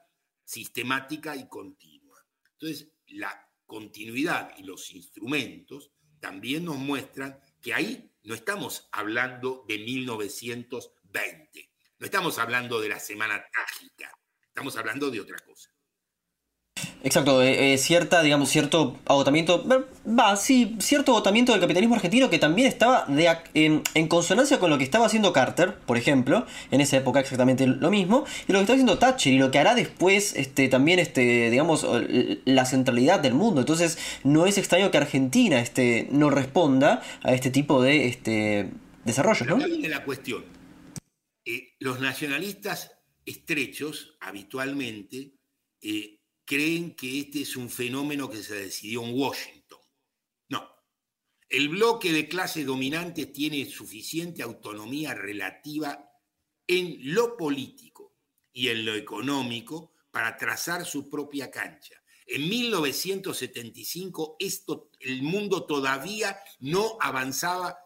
sistemática y continua. Entonces, la continuidad y los instrumentos también nos muestran que ahí no estamos hablando de 1920, no estamos hablando de la semana trágica, estamos hablando de otra cosa. Exacto, eh, eh, cierta, digamos, cierto agotamiento, va, sí, cierto agotamiento del capitalismo argentino que también estaba de, en, consonancia con lo que estaba haciendo Carter, por ejemplo, en esa época exactamente lo mismo, y lo que está haciendo Thatcher y lo que hará después, este, también, este, digamos, la centralidad del mundo. Entonces, no es extraño que Argentina, este, no responda a este tipo de, este, desarrollos, ¿no? viene la cuestión. Eh, los nacionalistas estrechos, habitualmente, creen que este es un fenómeno que se decidió en Washington. No. El bloque de clases dominantes tiene suficiente autonomía relativa en lo político y en lo económico para trazar su propia cancha. En 1975 esto, el mundo todavía no avanzaba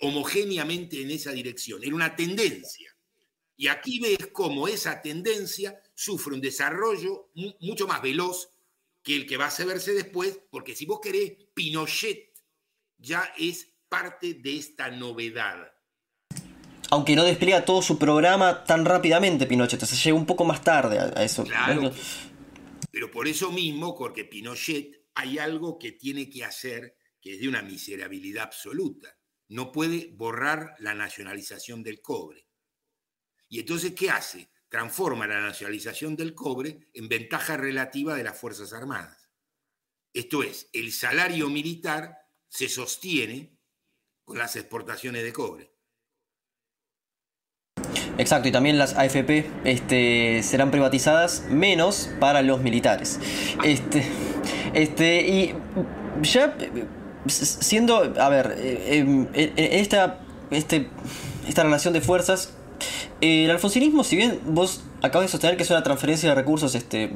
homogéneamente en esa dirección, era una tendencia. Y aquí ves cómo esa tendencia sufre un desarrollo mucho más veloz que el que va a verse después, porque si vos querés, Pinochet ya es parte de esta novedad. Aunque no despliega todo su programa tan rápidamente, Pinochet, se llega un poco más tarde a, eso. Claro. Pero por eso mismo, porque Pinochet hay algo que tiene que hacer que es de una miserabilidad absoluta. No puede borrar la nacionalización del cobre. Y entonces, ¿qué hace? Transforma la nacionalización del cobre en ventaja relativa de las Fuerzas Armadas. Esto es, el salario militar se sostiene con las exportaciones de cobre. Exacto, y también las AFP este, serán privatizadas menos para los militares. Este, este, y ya siendo, a ver, eh, en esta, este, esta relación de fuerzas el alfonsinismo, si bien vos acabas de sostener que es una transferencia de recursos, este,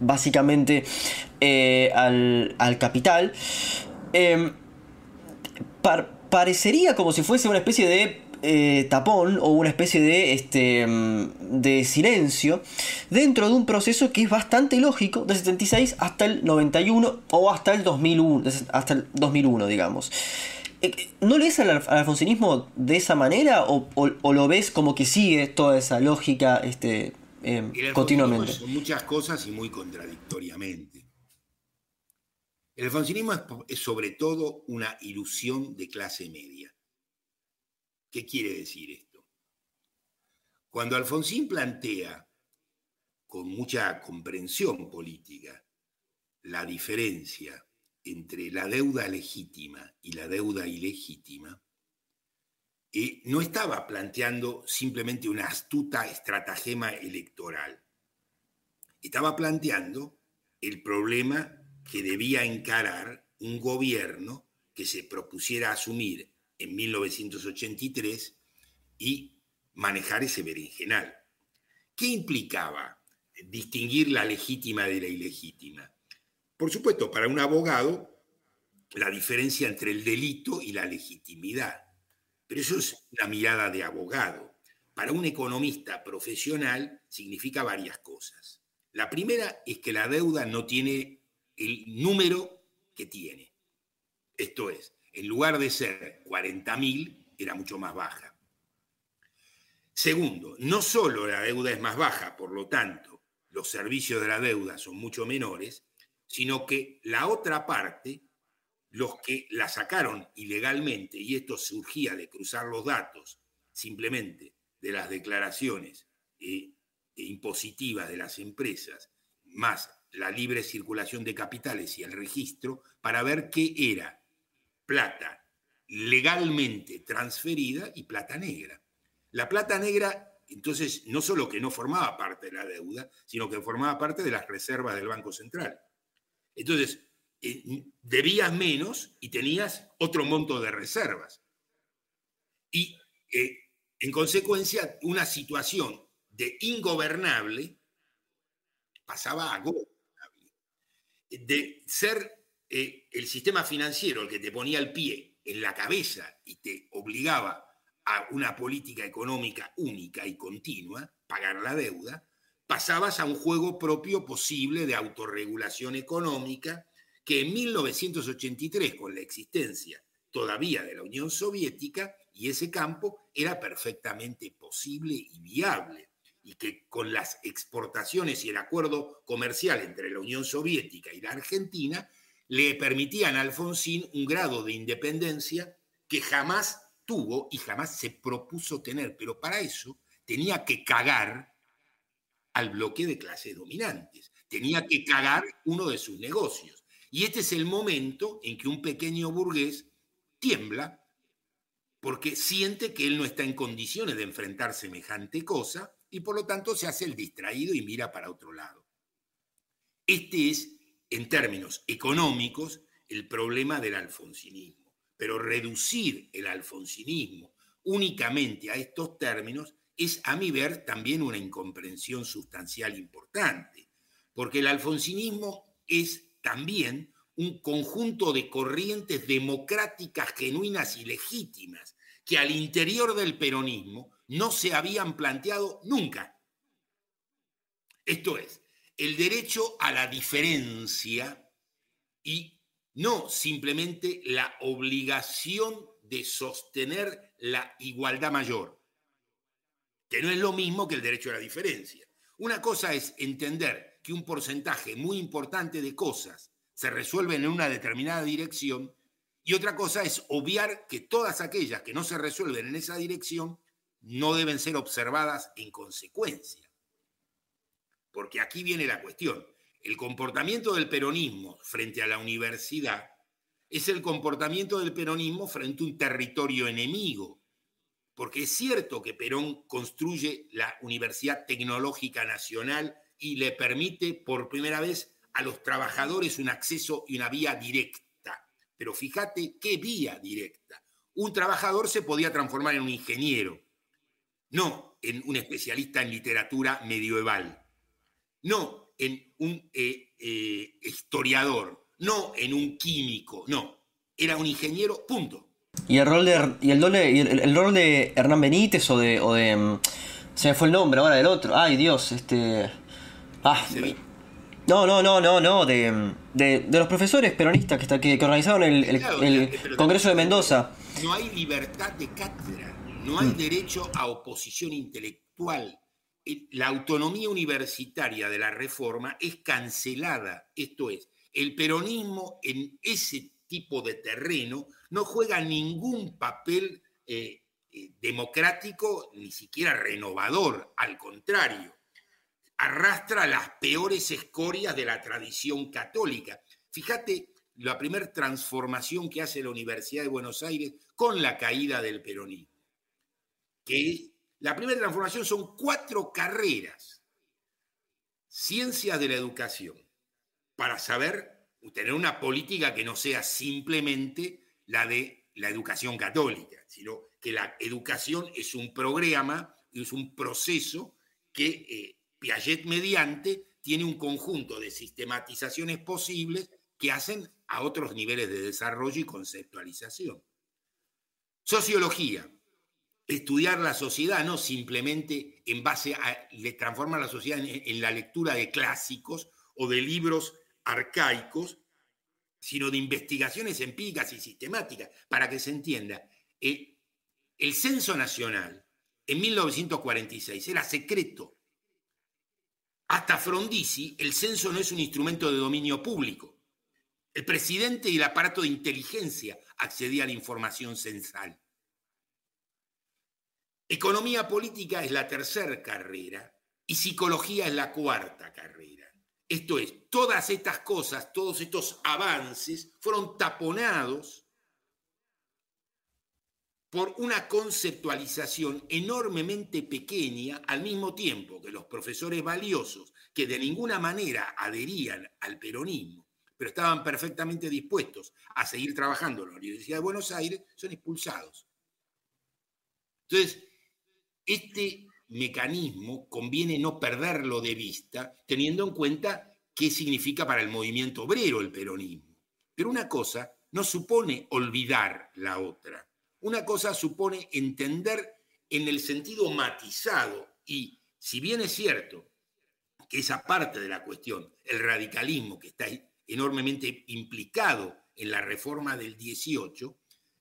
básicamente eh, al, capital, em, parecería como si fuese una especie de eh, tapón o una especie de, este, em, de silencio dentro de un proceso que es bastante lógico del 76 hasta el 91 o hasta el 2001, hasta el 2001 digamos. ¿No lo ves al, alfonsinismo de esa manera o, lo ves como que sigue toda esa lógica este, continuamente? Son muchas cosas y muy contradictoriamente. El alfonsinismo es sobre todo una ilusión de clase media. ¿Qué quiere decir esto? Cuando Alfonsín plantea con mucha comprensión política la diferencia entre la deuda legítima y la deuda ilegítima, eh, no estaba planteando simplemente una astuta estratagema electoral, estaba planteando el problema que debía encarar un gobierno que se propusiera asumir en 1983 y manejar ese berenjenal. ¿Qué implicaba distinguir la legítima de la ilegítima. Por supuesto, para un abogado, la diferencia entre el delito y la legitimidad. Pero eso es una mirada de abogado. Para un economista profesional significa varias cosas. La primera es que la deuda no tiene el número que tiene. Esto es, en lugar de ser 40.000, era mucho más baja. Segundo, no solo la deuda es más baja, por lo tanto, los servicios de la deuda son mucho menores, sino que la otra parte, los que la sacaron ilegalmente, y esto surgía de cruzar los datos simplemente de las declaraciones eh, impositivas de las empresas, más la libre circulación de capitales y el registro, para ver qué era plata legalmente transferida y plata negra. La plata negra entonces, no solo que no formaba parte de la deuda, sino que formaba parte de las reservas del Banco Central. Entonces, eh, debías menos y tenías otro monto de reservas. Y, eh, en consecuencia, una situación de ingobernable pasaba a gobernable. De ser eh, el sistema financiero el que te ponía el pie en la cabeza y te obligaba a una política económica única y continua, pagar la deuda, pasabas a un juego propio posible de autorregulación económica que en 1983, con la existencia todavía de la Unión Soviética y ese campo, era perfectamente posible y viable, y que con las exportaciones y el acuerdo comercial entre la Unión Soviética y la Argentina, le permitían a Alfonsín un grado de independencia que jamás tuvo y jamás se propuso tener, pero para eso tenía que cagar al bloque de clases dominantes, tenía que cagar uno de sus negocios. Y este es el momento en que un pequeño burgués tiembla porque siente que él no está en condiciones de enfrentar semejante cosa y por lo tanto se hace el distraído y mira para otro lado. Este es, en términos económicos, el problema del alfonsinismo. Pero reducir el alfonsinismo únicamente a estos términos es, a mi ver, también una incomprensión sustancial importante, porque el alfonsinismo es también un conjunto de corrientes democráticas genuinas y legítimas que al interior del peronismo no se habían planteado nunca. Esto es, el derecho a la diferencia y no simplemente la obligación de sostener la igualdad mayor, que no es lo mismo que el derecho a la diferencia. Una cosa es entender que un porcentaje muy importante de cosas se resuelven en una determinada dirección y otra cosa es obviar que todas aquellas que no se resuelven en esa dirección no deben ser observadas en consecuencia. Porque aquí viene la cuestión el comportamiento del peronismo frente a la universidad es el comportamiento del peronismo frente a un territorio enemigo. Porque es cierto que Perón construye la Universidad Tecnológica Nacional y le permite por primera vez a los trabajadores un acceso y una vía directa. Pero fíjate qué vía directa. Un trabajador se podía transformar en un ingeniero, no en un especialista en literatura medieval, no en un eh, eh, historiador, no en un químico, no. Era un ingeniero, punto. ¿Y el rol de, y el, el, rol de Hernán Benítez o de, mm, Se me fue el nombre ahora del otro. Ay, Dios, este. Ah, No, no, no, no, no, de, de, los profesores peronistas que, está, que, organizaron el, el, Congreso de Mendoza. No hay libertad de cátedra, no hay mm. derecho a oposición intelectual. La autonomía universitaria de la reforma es cancelada. Esto es, el peronismo en ese tipo de terreno no juega ningún papel eh, eh, democrático, ni siquiera renovador, al contrario arrastra las peores escorias de la tradición católica. Fíjate la primera transformación que hace la Universidad de Buenos Aires con la caída del peronismo. Que la primera transformación son cuatro carreras. Ciencias de la educación, para saber tener una política que no sea simplemente la de la educación católica, sino que la educación es un programa, es un proceso que eh, Piaget mediante tiene un conjunto de sistematizaciones posibles que hacen a otros niveles de desarrollo y conceptualización. Sociología, estudiar la sociedad no simplemente en base a transformar la sociedad en, la lectura de clásicos o de libros arcaicos, sino de investigaciones empíricas y sistemáticas, para que se entienda. Eh, el censo nacional en 1946 era secreto hasta Frondizi, el censo no es un instrumento de dominio público. El presidente y el aparato de inteligencia accedían a la información censal. Economía política es la tercera carrera y psicología es la cuarta carrera. Esto es, todas estas cosas, todos estos avances fueron taponados por una conceptualización enormemente pequeña al mismo tiempo que los profesores valiosos, que de ninguna manera adherían al peronismo, pero estaban perfectamente dispuestos a seguir trabajando en la Universidad de Buenos Aires, son expulsados. Entonces, este mecanismo conviene no perderlo de vista, teniendo en cuenta qué significa para el movimiento obrero el peronismo. Pero una cosa no supone olvidar la otra. Una cosa supone entender en el sentido matizado y si bien es cierto que esa parte de la cuestión, el radicalismo que está enormemente implicado en la reforma del 18,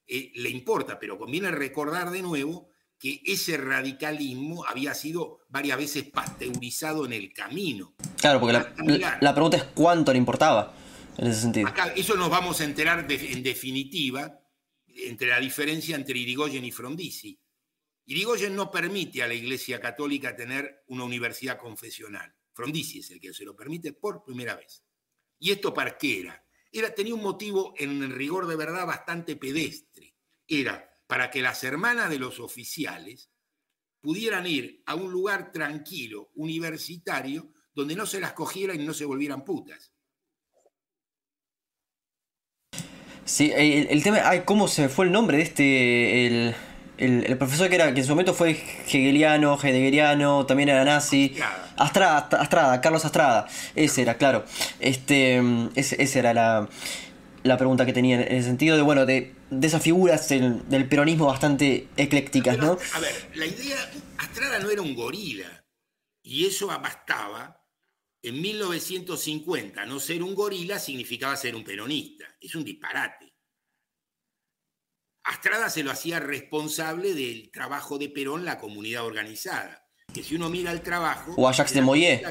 eh, le importa, pero conviene recordar de nuevo que ese radicalismo había sido varias veces pasteurizado en el camino. Claro, porque la, pregunta es cuánto le importaba en ese sentido. Acá, eso nos vamos a enterar en definitiva entre la diferencia entre Irigoyen y Frondizi. Irigoyen no permite a la Iglesia Católica tener una universidad confesional. Frondizi es el que se lo permite por primera vez. ¿Y esto para qué era? era tenía un motivo en rigor de verdad bastante pedestre. Era para que las hermanas de los oficiales pudieran ir a un lugar tranquilo, universitario, donde no se las cogieran y no se volvieran putas. Sí, el, tema, ay, ¿cómo se fue el nombre de este, el, el, profesor que era, que en su momento fue hegeliano, heideggeriano, también era nazi, Astrada, Astrada, Carlos Astrada, ese era, claro, este, esa era la, la pregunta que tenía en el sentido de, bueno, de, de esas figuras del, del peronismo bastante eclécticas, ¿no? A ver, la idea, Astrada no era un gorila, y eso bastaba en 1950 no ser un gorila significaba ser un peronista. Es un disparate. Astrada se lo hacía responsable del trabajo de Perón la comunidad organizada. Que si uno mira el trabajo... O Ajax de Moyé.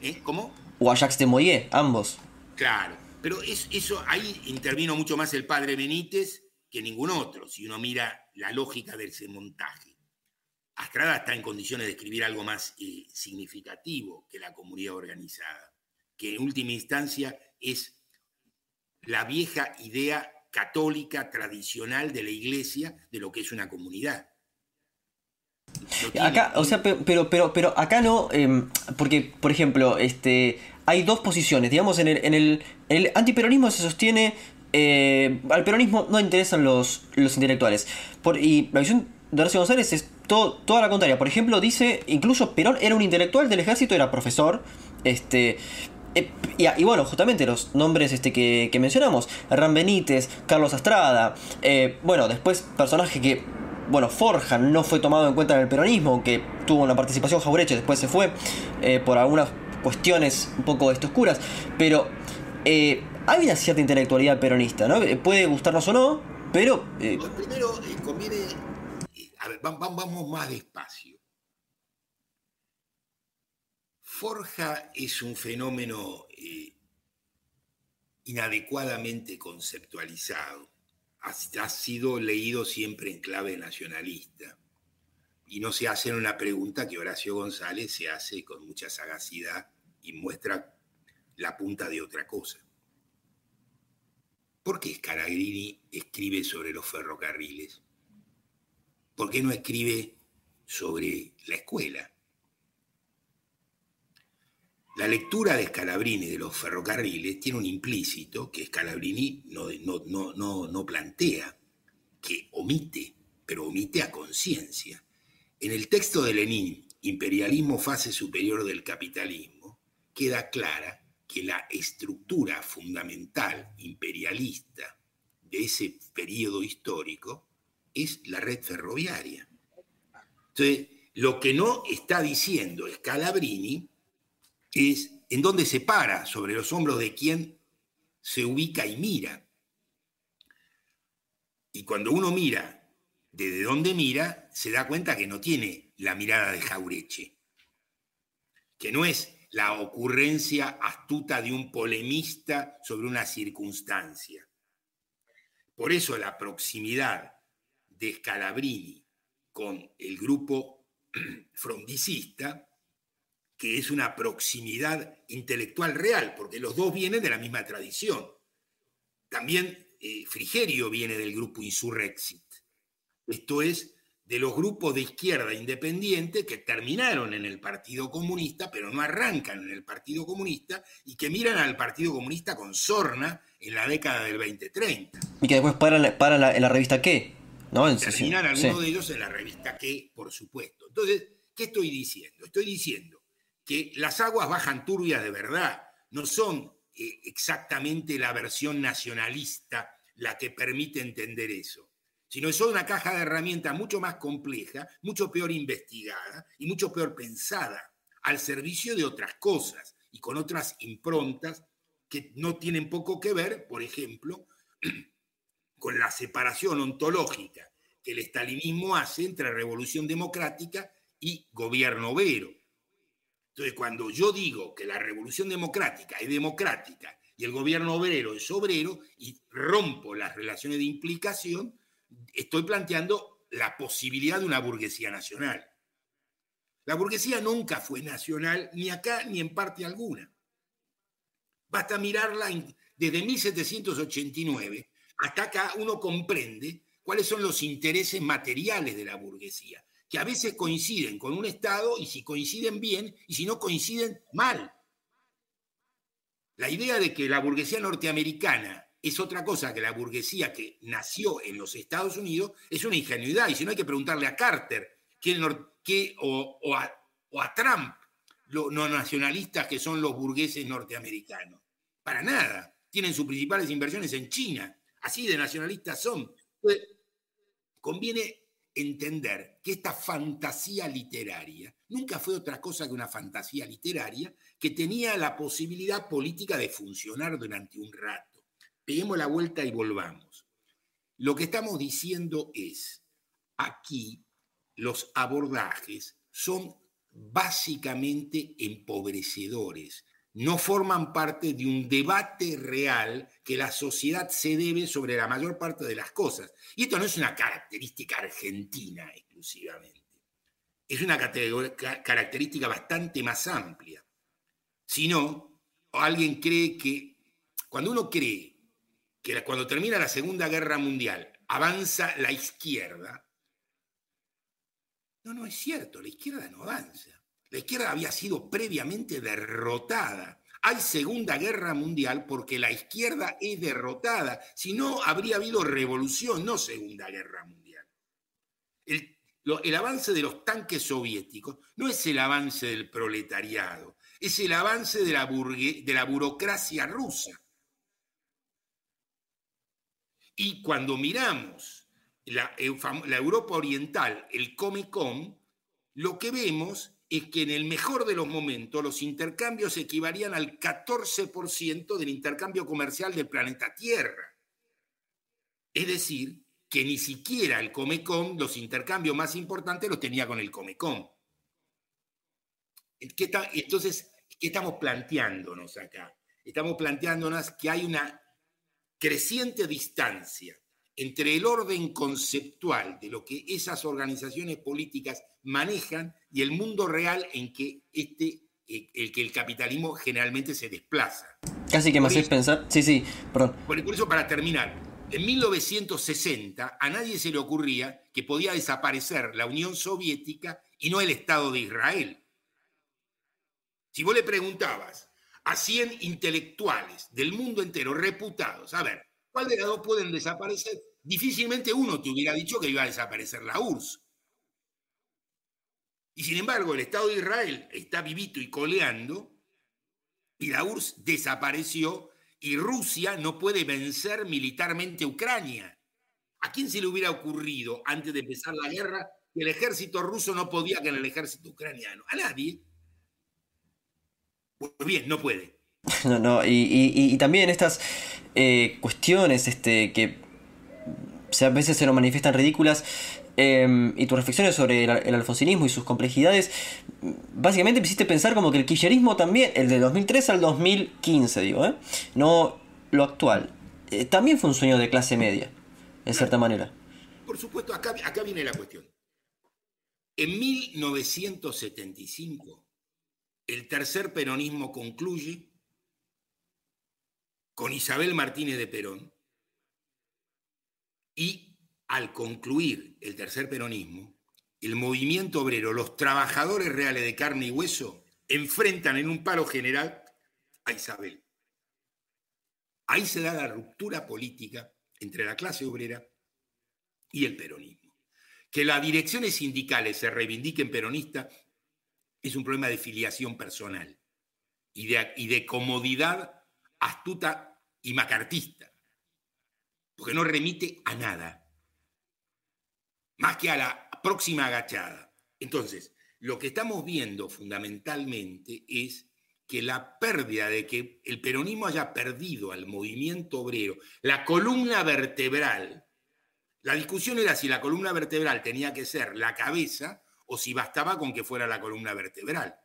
¿Eh? ¿Cómo? O Ajax de Moyé, ambos. Claro, pero eso ahí intervino mucho más el padre Benítez que ningún otro, si uno mira la lógica de ese montaje. Astrada está en condiciones de escribir algo más eh, significativo que la comunidad organizada, que en última instancia es la vieja idea católica tradicional de la iglesia de lo que es una comunidad. acá, o sea, pero, pero, pero acá no, em, porque, por ejemplo, este, hay dos posiciones, digamos, en el, en el, el antiperonismo se sostiene, eh, al peronismo no interesan los, los intelectuales, por, y la visión de Horacio González es toda la contraria. Por ejemplo, dice, incluso Perón era un intelectual del ejército, era profesor. Este, eh, y, bueno, justamente los nombres este, que, mencionamos, Hernán Benítez, Carlos Astrada, eh, bueno, después personaje que, bueno, Forja no fue tomado en cuenta en el peronismo, que tuvo una participación Jaureche, después se fue por algunas cuestiones un poco esto oscuras, pero hay una cierta intelectualidad peronista, ¿no? Puede gustarnos o no, pero... Primero, conviene... A ver, vamos más despacio. Forja es un fenómeno inadecuadamente conceptualizado. Ha, sido leído siempre en clave nacionalista. Y no se hace una pregunta que Horacio González se hace con mucha sagacidad y muestra la punta de otra cosa. ¿Por qué Scalabrini escribe sobre los ferrocarriles? ¿Por qué no escribe sobre la escuela? La lectura de Scalabrini de los ferrocarriles tiene un implícito que Scalabrini no, no, no, plantea, que omite, pero omite a conciencia. En el texto de Lenin, Imperialismo fase superior del capitalismo, queda clara que la estructura fundamental imperialista de ese periodo histórico es la red ferroviaria. Entonces, lo que no está diciendo Scalabrini es en dónde se para, sobre los hombros de quien se ubica y mira. Y cuando uno mira desde dónde mira, se da cuenta que no tiene la mirada de Jaureche, que no es la ocurrencia astuta de un polemista sobre una circunstancia. Por eso la proximidad de Scalabrini con el grupo frondicista que es una proximidad intelectual real, porque los dos vienen de la misma tradición. También eh, Frigerio viene del grupo Insurrexit, esto es, de los grupos de izquierda independiente que terminaron en el Partido Comunista, pero no arrancan en el Partido Comunista y que miran al Partido Comunista con sorna en la década del 2030. Y que después paran, para en la revista ¿Qué? ¿no? Terminan algunos de ellos en la revista ¿Qué? Por supuesto. Entonces, ¿qué estoy diciendo? Estoy diciendo que las aguas bajan turbias de verdad, no son eh, exactamente la versión nacionalista la que permite entender eso, sino son una caja de herramientas mucho más compleja, mucho peor investigada y mucho peor pensada, al servicio de otras cosas y con otras improntas que no tienen poco que ver, por ejemplo, con la separación ontológica que el estalinismo hace entre revolución democrática y gobierno obrero. Entonces, cuando yo digo que la revolución democrática es democrática y el gobierno obrero es obrero y rompo las relaciones de implicación, estoy planteando la posibilidad de una burguesía nacional. La burguesía nunca fue nacional ni acá ni en parte alguna. Basta mirarla desde 1789 hasta acá uno comprende cuáles son los intereses materiales de la burguesía que a veces coinciden con un Estado y si coinciden bien y si no coinciden mal. La idea de que la burguesía norteamericana es otra cosa que la burguesía que nació en los Estados Unidos es una ingenuidad y si no hay que preguntarle a Carter o, a, Trump, los no nacionalistas que son los burgueses norteamericanos. Para nada. Tienen sus principales inversiones en China. Así de nacionalistas son. conviene entender que esta fantasía literaria nunca fue otra cosa que una fantasía literaria que tenía la posibilidad política de funcionar durante un rato. Peguemos la vuelta y volvamos. Lo que estamos diciendo es, aquí los abordajes son básicamente empobrecedores, no forman parte de un debate real que la sociedad se debe sobre la mayor parte de las cosas. Y esto no es una característica argentina exclusivamente. Es una característica bastante más amplia. Si no, alguien cree que, cuando uno cree que cuando termina la Segunda Guerra Mundial avanza la izquierda, no, no es cierto, la izquierda no avanza. La izquierda había sido previamente derrotada. Hay Segunda Guerra Mundial porque la izquierda es derrotada. Si no, habría habido revolución, no Segunda Guerra Mundial. El, avance de los tanques soviéticos no es el avance del proletariado, es el avance de la, de la burocracia rusa. Y cuando miramos la, Europa Oriental, el Comecon, lo que vemos es que en el mejor de los momentos los intercambios equivalían al 14% del intercambio comercial del planeta Tierra. Es decir, que ni siquiera el Comecon, los intercambios más importantes los tenía con el Comecon. Entonces, ¿qué estamos planteándonos acá? Estamos planteándonos que hay una creciente distancia entre el orden conceptual de lo que esas organizaciones políticas manejan y el mundo real en que este eh, el que el capitalismo generalmente se desplaza. Casi que me haces pensar, sí, sí, perdón. Por eso, para terminar, en 1960 a nadie se le ocurría que podía desaparecer la Unión Soviética y no el Estado de Israel. Si vos le preguntabas a 100 intelectuales del mundo entero reputados, a ver, ¿Cuál de las dos pueden desaparecer? Difícilmente uno te hubiera dicho que iba a desaparecer la URSS. Y sin embargo, el Estado de Israel está vivito y coleando, y la URSS desapareció, y Rusia no puede vencer militarmente Ucrania. ¿A quién se le hubiera ocurrido antes de empezar la guerra que el ejército ruso no podía con el ejército ucraniano? A nadie. Pues bien, no puede. No, no, y, también estas eh, cuestiones este, que a veces se nos manifiestan ridículas em, y tus reflexiones sobre el, alfonsinismo y sus complejidades, básicamente me hiciste pensar como que el kirchnerismo también, el de 2003 al 2015, digo, ¿eh? no lo actual, eh, también fue un sueño de clase media, en cierta manera. Por supuesto, acá, acá viene la cuestión. En 1975, el tercer peronismo concluye con Isabel Martínez de Perón y al concluir el tercer peronismo, el movimiento obrero, los trabajadores reales de carne y hueso, enfrentan en un paro general a Isabel. Ahí se da la ruptura política entre la clase obrera y el peronismo. Que las direcciones sindicales se reivindiquen peronistas es un problema de filiación personal y de, y de comodidad astuta y macartista, porque no remite a nada, más que a la próxima agachada. Entonces, lo que estamos viendo fundamentalmente es que la pérdida de que el peronismo haya perdido al movimiento obrero, la columna vertebral, la discusión era si la columna vertebral tenía que ser la cabeza o si bastaba con que fuera la columna vertebral.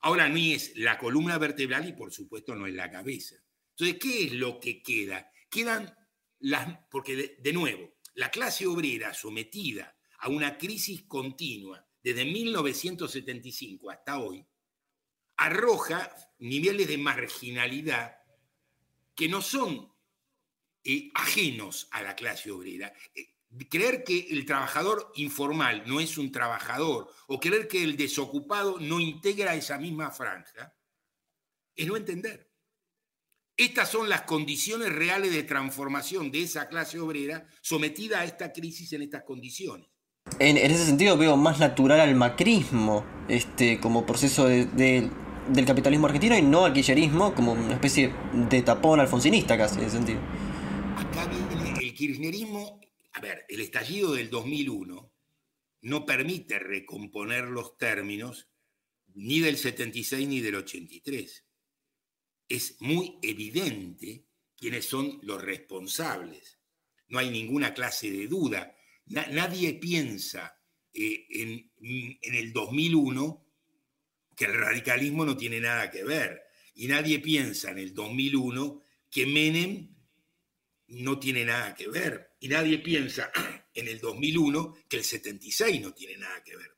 Ahora ni es la columna vertebral y por supuesto no es la cabeza. Entonces, ¿qué es lo que queda? Quedan las, porque de, nuevo, la clase obrera sometida a una crisis continua desde 1975 hasta hoy, arroja niveles de marginalidad que no son eh, ajenos a la clase obrera. Eh, creer que el trabajador informal no es un trabajador o creer que el desocupado no integra esa misma franja es no entender. Estas son las condiciones reales de transformación de esa clase obrera sometida a esta crisis en estas condiciones. En, ese sentido veo más natural al macrismo este, como proceso del capitalismo argentino y no al kirchnerismo como una especie de tapón alfonsinista casi en ese sentido. Acá viene el kirchnerismo a ver, el estallido del 2001 no permite recomponer los términos ni del 76 ni del 83. Es muy evidente quiénes son los responsables. No hay ninguna clase de duda. nadie piensa eh, en, en el 2001 que el radicalismo no tiene nada que ver. Y nadie piensa en el 2001 que Menem no tiene nada que ver. Y nadie piensa en el 2001 que el 76 no tiene nada que ver.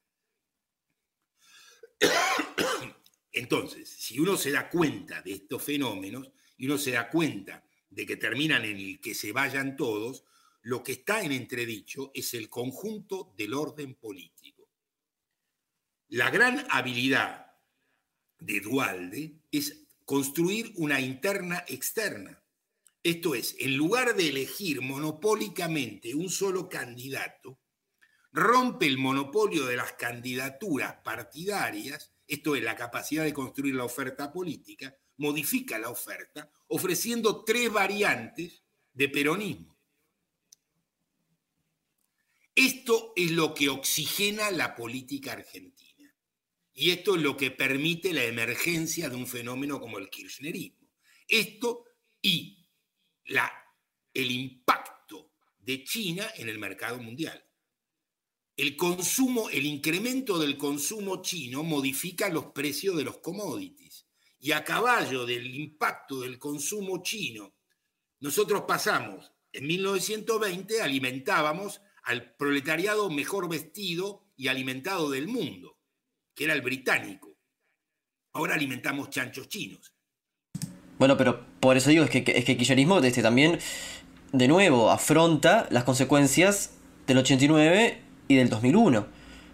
Entonces, si uno se da cuenta de estos fenómenos y uno se da cuenta de que terminan en el que se vayan todos, lo que está en entredicho es el conjunto del orden político. La gran habilidad de Dualde es construir una interna externa. Esto es, en lugar de elegir monopólicamente un solo candidato, rompe el monopolio de las candidaturas partidarias, esto es, la capacidad de construir la oferta política, modifica la oferta ofreciendo tres variantes de peronismo. Esto es lo que oxigena la política argentina. Y esto es lo que permite la emergencia de un fenómeno como el kirchnerismo. Esto y la, el impacto de China en el mercado mundial. El consumo, el incremento del consumo chino modifica los precios de los commodities. Y a caballo del impacto del consumo chino, nosotros pasamos, en 1920 alimentábamos al proletariado mejor vestido y alimentado del mundo, que era el británico. Ahora alimentamos chanchos chinos. Bueno, pero por eso digo, es que, es que el kirchnerismo este, también, de nuevo, afronta las consecuencias del 89 y del 2001.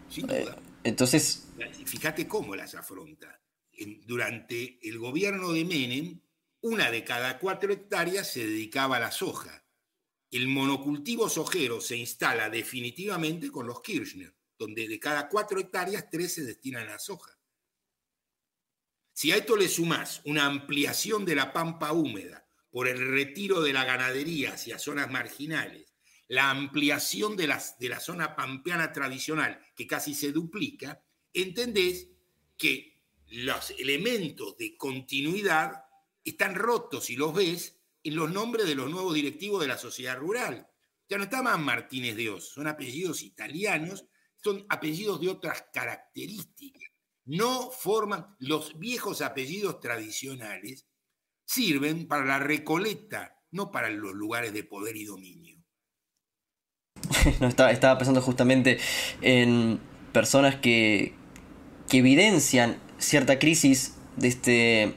Sin duda. Eh, entonces... Fíjate cómo las afronta. durante el gobierno de Menem, una de cada cuatro hectáreas se dedicaba a la soja. El monocultivo sojero se instala definitivamente con los Kirchner, donde de cada cuatro hectáreas, tres se destinan a la soja. Si a esto le sumás una ampliación de la pampa húmeda por el retiro de la ganadería hacia zonas marginales, la ampliación de, las, de la zona pampeana tradicional, que casi se duplica, entendés que los elementos de continuidad están rotos, y los ves, en los nombres de los nuevos directivos de la sociedad rural. Ya no está más Martínez de Oz, son apellidos italianos, son apellidos de otras características. No forman, los viejos apellidos tradicionales sirven para la recoleta, no para los lugares de poder y dominio. no, estaba, estaba pensando justamente en personas que, que evidencian cierta crisis de este,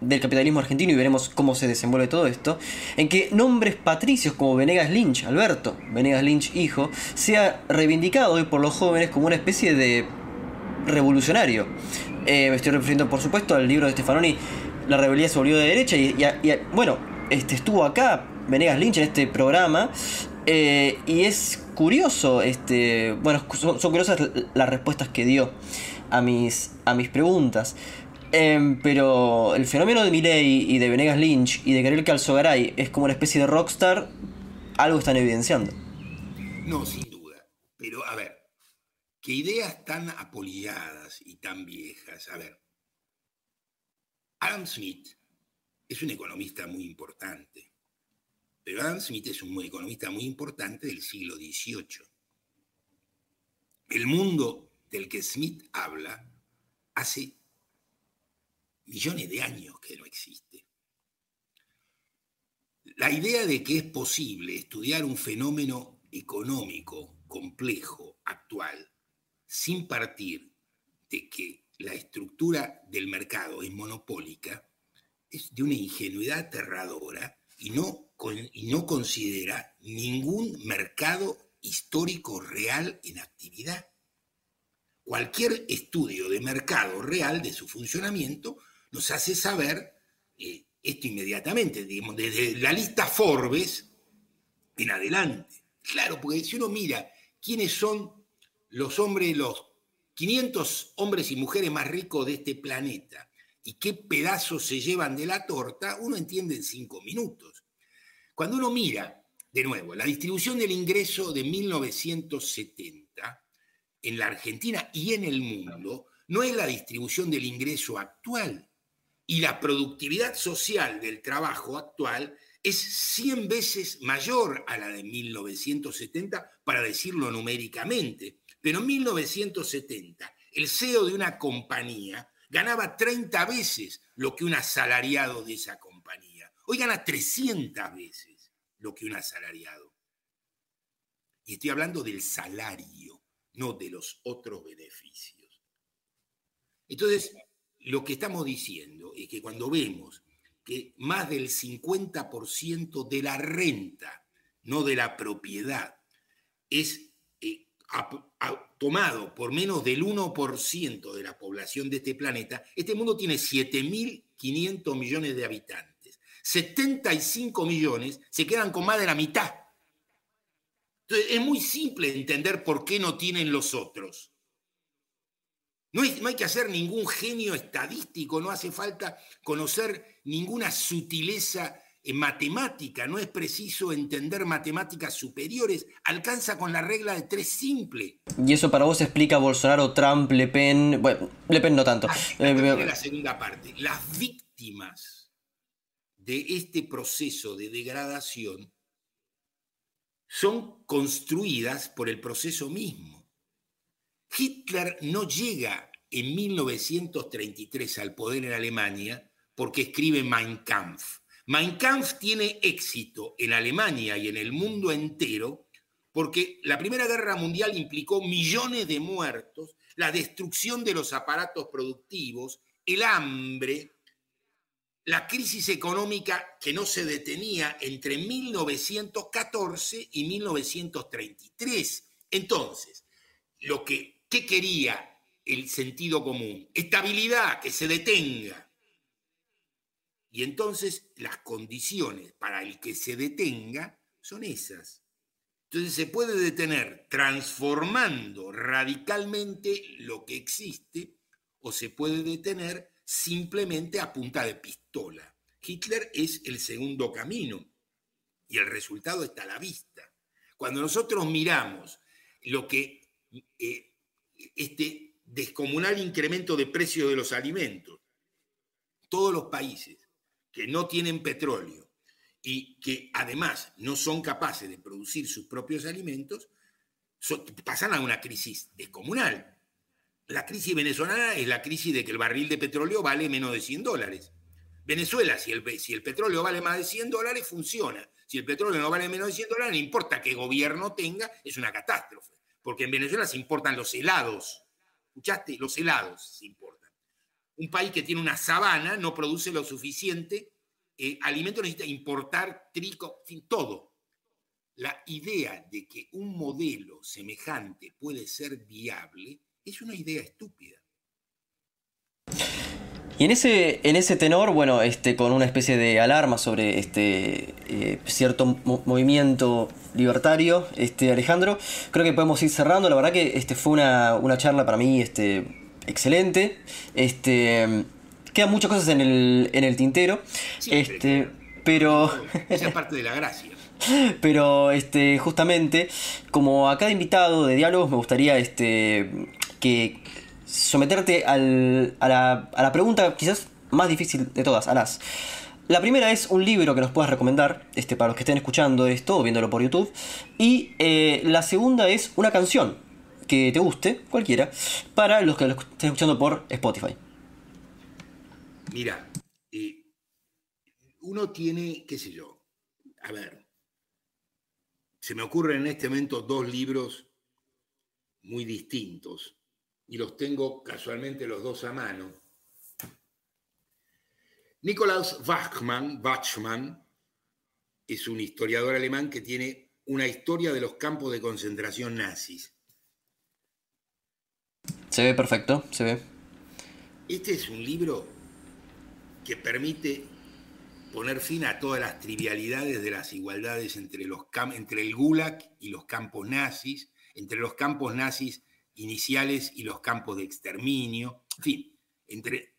del capitalismo argentino y veremos cómo se desenvuelve todo esto, en que nombres patricios como Venegas Lynch, Alberto Venegas Lynch hijo, sea reivindicado hoy por los jóvenes como una especie de revolucionario. Eh, me estoy refiriendo por supuesto al libro de Stefanoni, La rebelión se volvió de derecha y, bueno, este, estuvo acá Venegas Lynch en este programa eh, y es curioso, este, bueno, son, curiosas las respuestas que dio a mis, a mis preguntas. Em, pero el fenómeno de Milley y de Venegas Lynch y de Gabriel Calzogaray es como una especie de rockstar, algo están evidenciando. No, sin duda. Pero a ver, qué ideas tan apolilladas y tan viejas. A ver, Adam Smith es un economista muy importante. Pero Adam Smith es un economista muy importante del siglo XVIII. El mundo del que Smith habla hace millones de años que no existe. La idea de que es posible estudiar un fenómeno económico complejo, actual, sin partir de que la estructura del mercado es monopólica, es de una ingenuidad aterradora y no y no considera ningún mercado histórico real en actividad. Cualquier estudio de mercado real de su funcionamiento nos hace saber eh, esto inmediatamente, digamos, desde la lista Forbes en adelante. Claro, porque si uno mira quiénes son los hombres, los 500 hombres y mujeres más ricos de este planeta y qué pedazos se llevan de la torta, uno entiende en cinco minutos. Cuando uno mira, de nuevo, la distribución del ingreso de 1970 en la Argentina y en el mundo, no es la distribución del ingreso actual. Y la productividad social del trabajo actual es 100 veces mayor a la de 1970, para decirlo numéricamente. Pero en 1970, el CEO de una compañía ganaba 30 veces lo que un asalariado de esa compañía. Hoy gana 300 veces lo que un asalariado. Y estoy hablando del salario, no de los otros beneficios. Entonces, lo que estamos diciendo es que cuando vemos que más del 50% de la renta, no de la propiedad, es eh, tomado por menos del 1% de la población de este planeta, este mundo tiene 7.500 millones de habitantes. 75 millones se quedan con más de la mitad. Entonces, es muy simple entender por qué no tienen los otros. No, no hay que hacer ningún genio estadístico, no hace falta conocer ninguna sutileza en matemática, no es preciso entender matemáticas superiores, alcanza con la regla de tres simple. Y eso para vos explica Bolsonaro, Trump, Le Pen, bueno, Le Pen no tanto. Eh, la segunda parte. Las víctimas de este proceso de degradación son construidas por el proceso mismo. Hitler no llega en 1933 al poder en Alemania porque escribe Mein Kampf. Mein Kampf tiene éxito en Alemania y en el mundo entero porque la Primera Guerra Mundial implicó millones de muertos, la destrucción de los aparatos productivos, el hambre, la crisis económica que no se detenía entre 1914 y 1933. Entonces, lo que ¿qué quería el sentido común? Estabilidad, que se detenga. Y entonces las condiciones para el que se detenga son esas. Entonces se puede detener transformando radicalmente lo que existe o se puede detener simplemente a punta de pistola. Hitler es el segundo camino y el resultado está a la vista. Cuando nosotros miramos lo que eh, este descomunal incremento de precio de los alimentos, todos los países que no tienen petróleo y que además no son capaces de producir sus propios alimentos, pasan a una crisis descomunal. La crisis venezolana es la crisis de que el barril de petróleo vale menos de 100 dólares. Venezuela, si el, si el petróleo vale más de 100 dólares, funciona. Si el petróleo no vale menos de 100 dólares, no importa qué gobierno tenga, es una catástrofe. Porque en Venezuela se importan los helados. ¿Escuchaste? Los helados. Un país que tiene una sabana no produce lo suficiente. Eh, alimento necesita importar trigo, fin, todo. La idea de que un modelo semejante puede ser viable es una idea estúpida. Y en ese, en ese tenor, bueno, este, con una especie de alarma sobre este eh, cierto movimiento libertario, este, Alejandro, creo que podemos ir cerrando. La verdad que este, fue una, charla para mí este, excelente. Este, quedan muchas cosas en el, en el tintero. este, pero. Esa es parte de la gracia. Pero este, justamente, como a cada invitado de diálogos, me gustaría este, que someterte a, la, pregunta quizás más difícil de todas, Alas. La primera es un libro que nos puedas recomendar este, para los que estén escuchando esto o viéndolo por YouTube. Y eh, la segunda es una canción que te guste, cualquiera, para los que lo estén escuchando por Spotify. Mira, eh, uno tiene, qué sé yo, a ver, se me ocurren en este momento dos libros muy distintos y los tengo casualmente los dos a mano. Nikolaus Wachmann, Wachmann es un historiador alemán que tiene una historia de los campos de concentración nazis. Se ve perfecto, se ve. Este es un libro que permite poner fin a todas las trivialidades de las igualdades entre, los, entre el Gulag y los campos nazis, entre los campos nazis iniciales y los campos de exterminio, en fin, entre...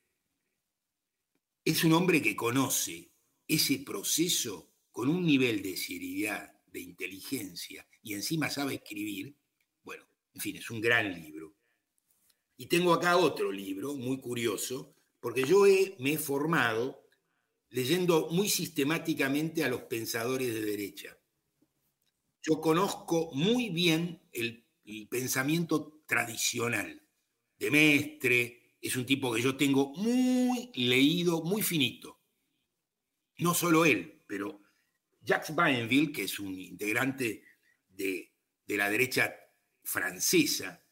Es un hombre que conoce ese proceso con un nivel de seriedad, de inteligencia, y encima sabe escribir, bueno, en fin, es un gran libro. Y tengo acá otro libro muy curioso, porque yo me he formado leyendo muy sistemáticamente a los pensadores de derecha. Yo conozco muy bien el, pensamiento tradicional. De Mestre, es un tipo que yo tengo muy leído, muy finito. No solo él, pero Jacques Bainville, que es un integrante de, de la derecha francesa,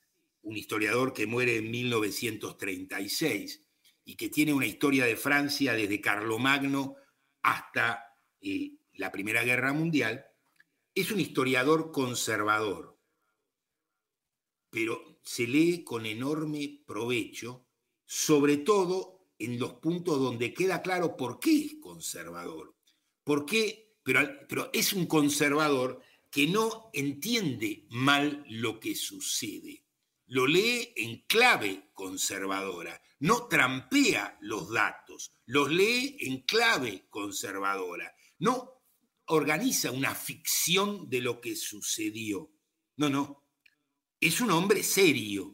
un historiador que muere en 1936 y que tiene una historia de Francia desde Carlomagno hasta eh, la Primera Guerra Mundial, es un historiador conservador pero se lee con enorme provecho, sobre todo en los puntos donde queda claro por qué es conservador. ¿Por qué? Pero, pero es un conservador que no entiende mal lo que sucede. Lo lee en clave conservadora, no trampea los datos, los lee en clave conservadora, no organiza una ficción de lo que sucedió. No, no. Es un hombre serio.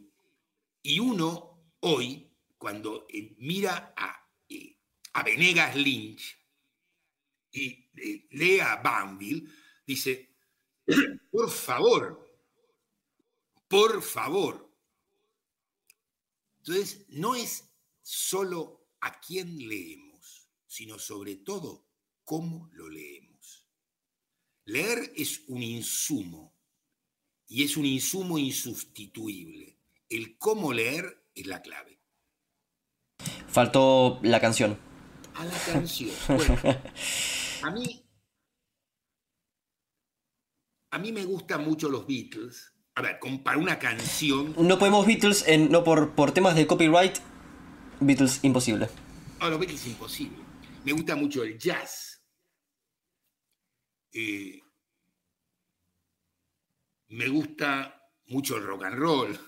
Y uno hoy, cuando eh, mira a, eh, a Venegas Lynch y eh, lee a Banville, dice, por favor, por favor. Entonces, no es solo a quién leemos, sino sobre todo cómo lo leemos. Leer es un insumo y es un insumo insustituible. El cómo leer es la clave. Faltó la canción. A la canción. Bueno, a mí, a mí me gustan mucho los Beatles. A ver, para una canción. No podemos Beatles, en, no por, por temas de copyright. Beatles imposible. Ah, los Beatles imposible. Me gusta mucho el jazz. Eh, me gusta mucho el rock and roll.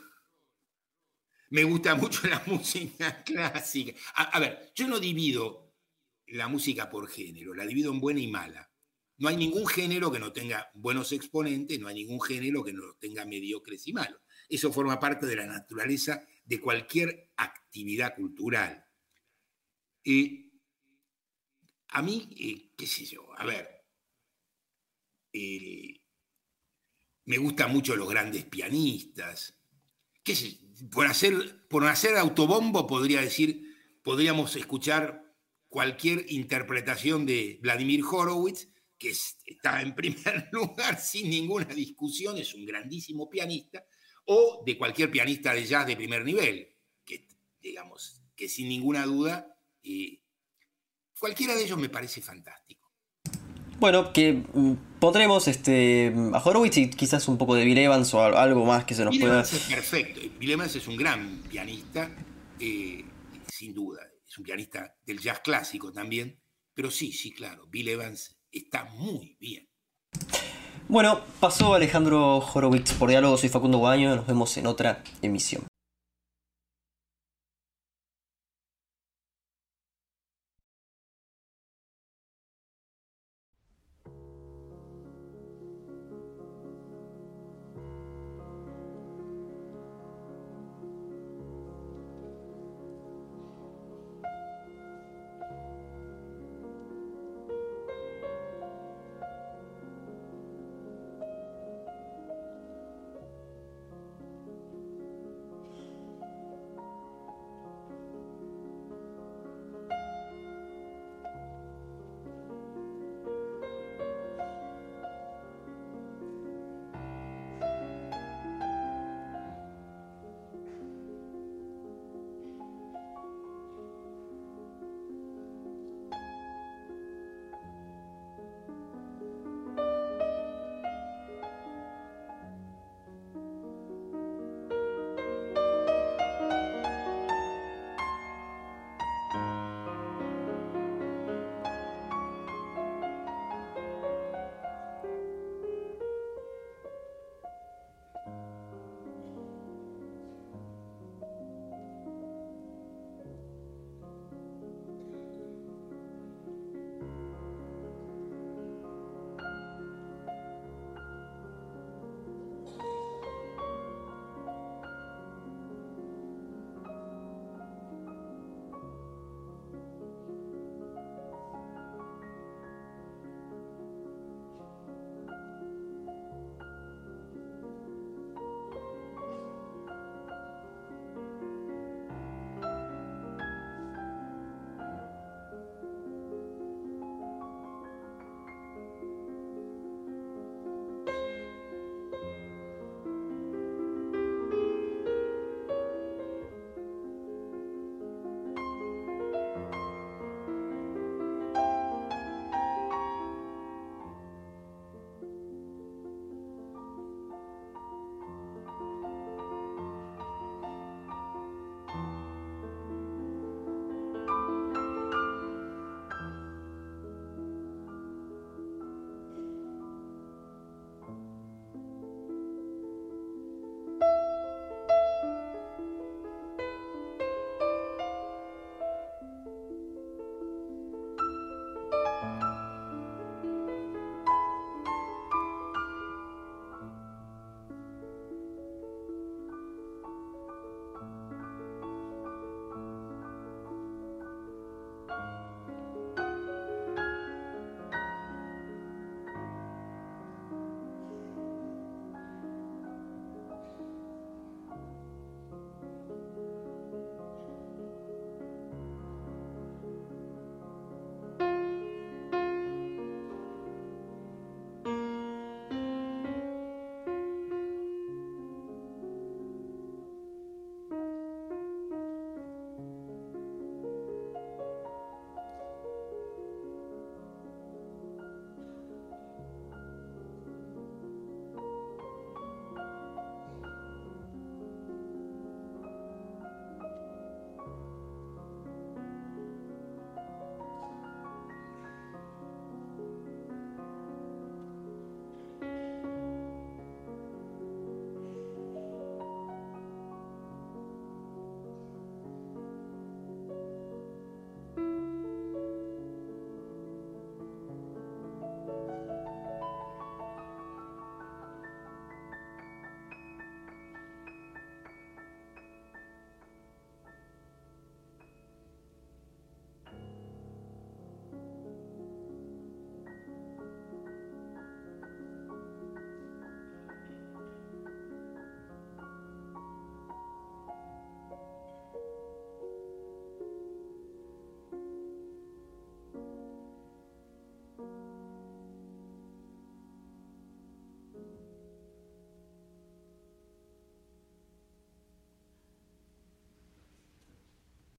Me gusta mucho la música clásica. A, ver, yo no divido la música por género, la divido en buena y mala. No hay ningún género que no tenga buenos exponentes, no hay ningún género que no tenga mediocres y malos. Eso forma parte de la naturaleza de cualquier actividad cultural. Y a mí, eh, qué sé yo, a ver, eh, me gustan mucho los grandes pianistas. ¿Qué sé, por hacer, por hacer autobombo podría decir, podríamos escuchar cualquier interpretación de Vladimir Horowitz, que está en primer lugar sin ninguna discusión, es un grandísimo pianista, o de cualquier pianista de jazz de primer nivel, que digamos, que sin ninguna duda, eh, cualquiera de ellos me parece fantástico. Bueno, que mm, pondremos este, a Horowitz y quizás un poco de Bill Evans o algo más que se nos Bill pueda... Evans es perfecto. Bill Evans es un gran pianista, eh, sin duda. Es un pianista del jazz clásico también. Pero sí, sí, claro. Bill Evans está muy bien. Bueno, pasó Alejandro Horowitz por diálogo. Soy Facundo Guaño. Nos vemos en otra emisión.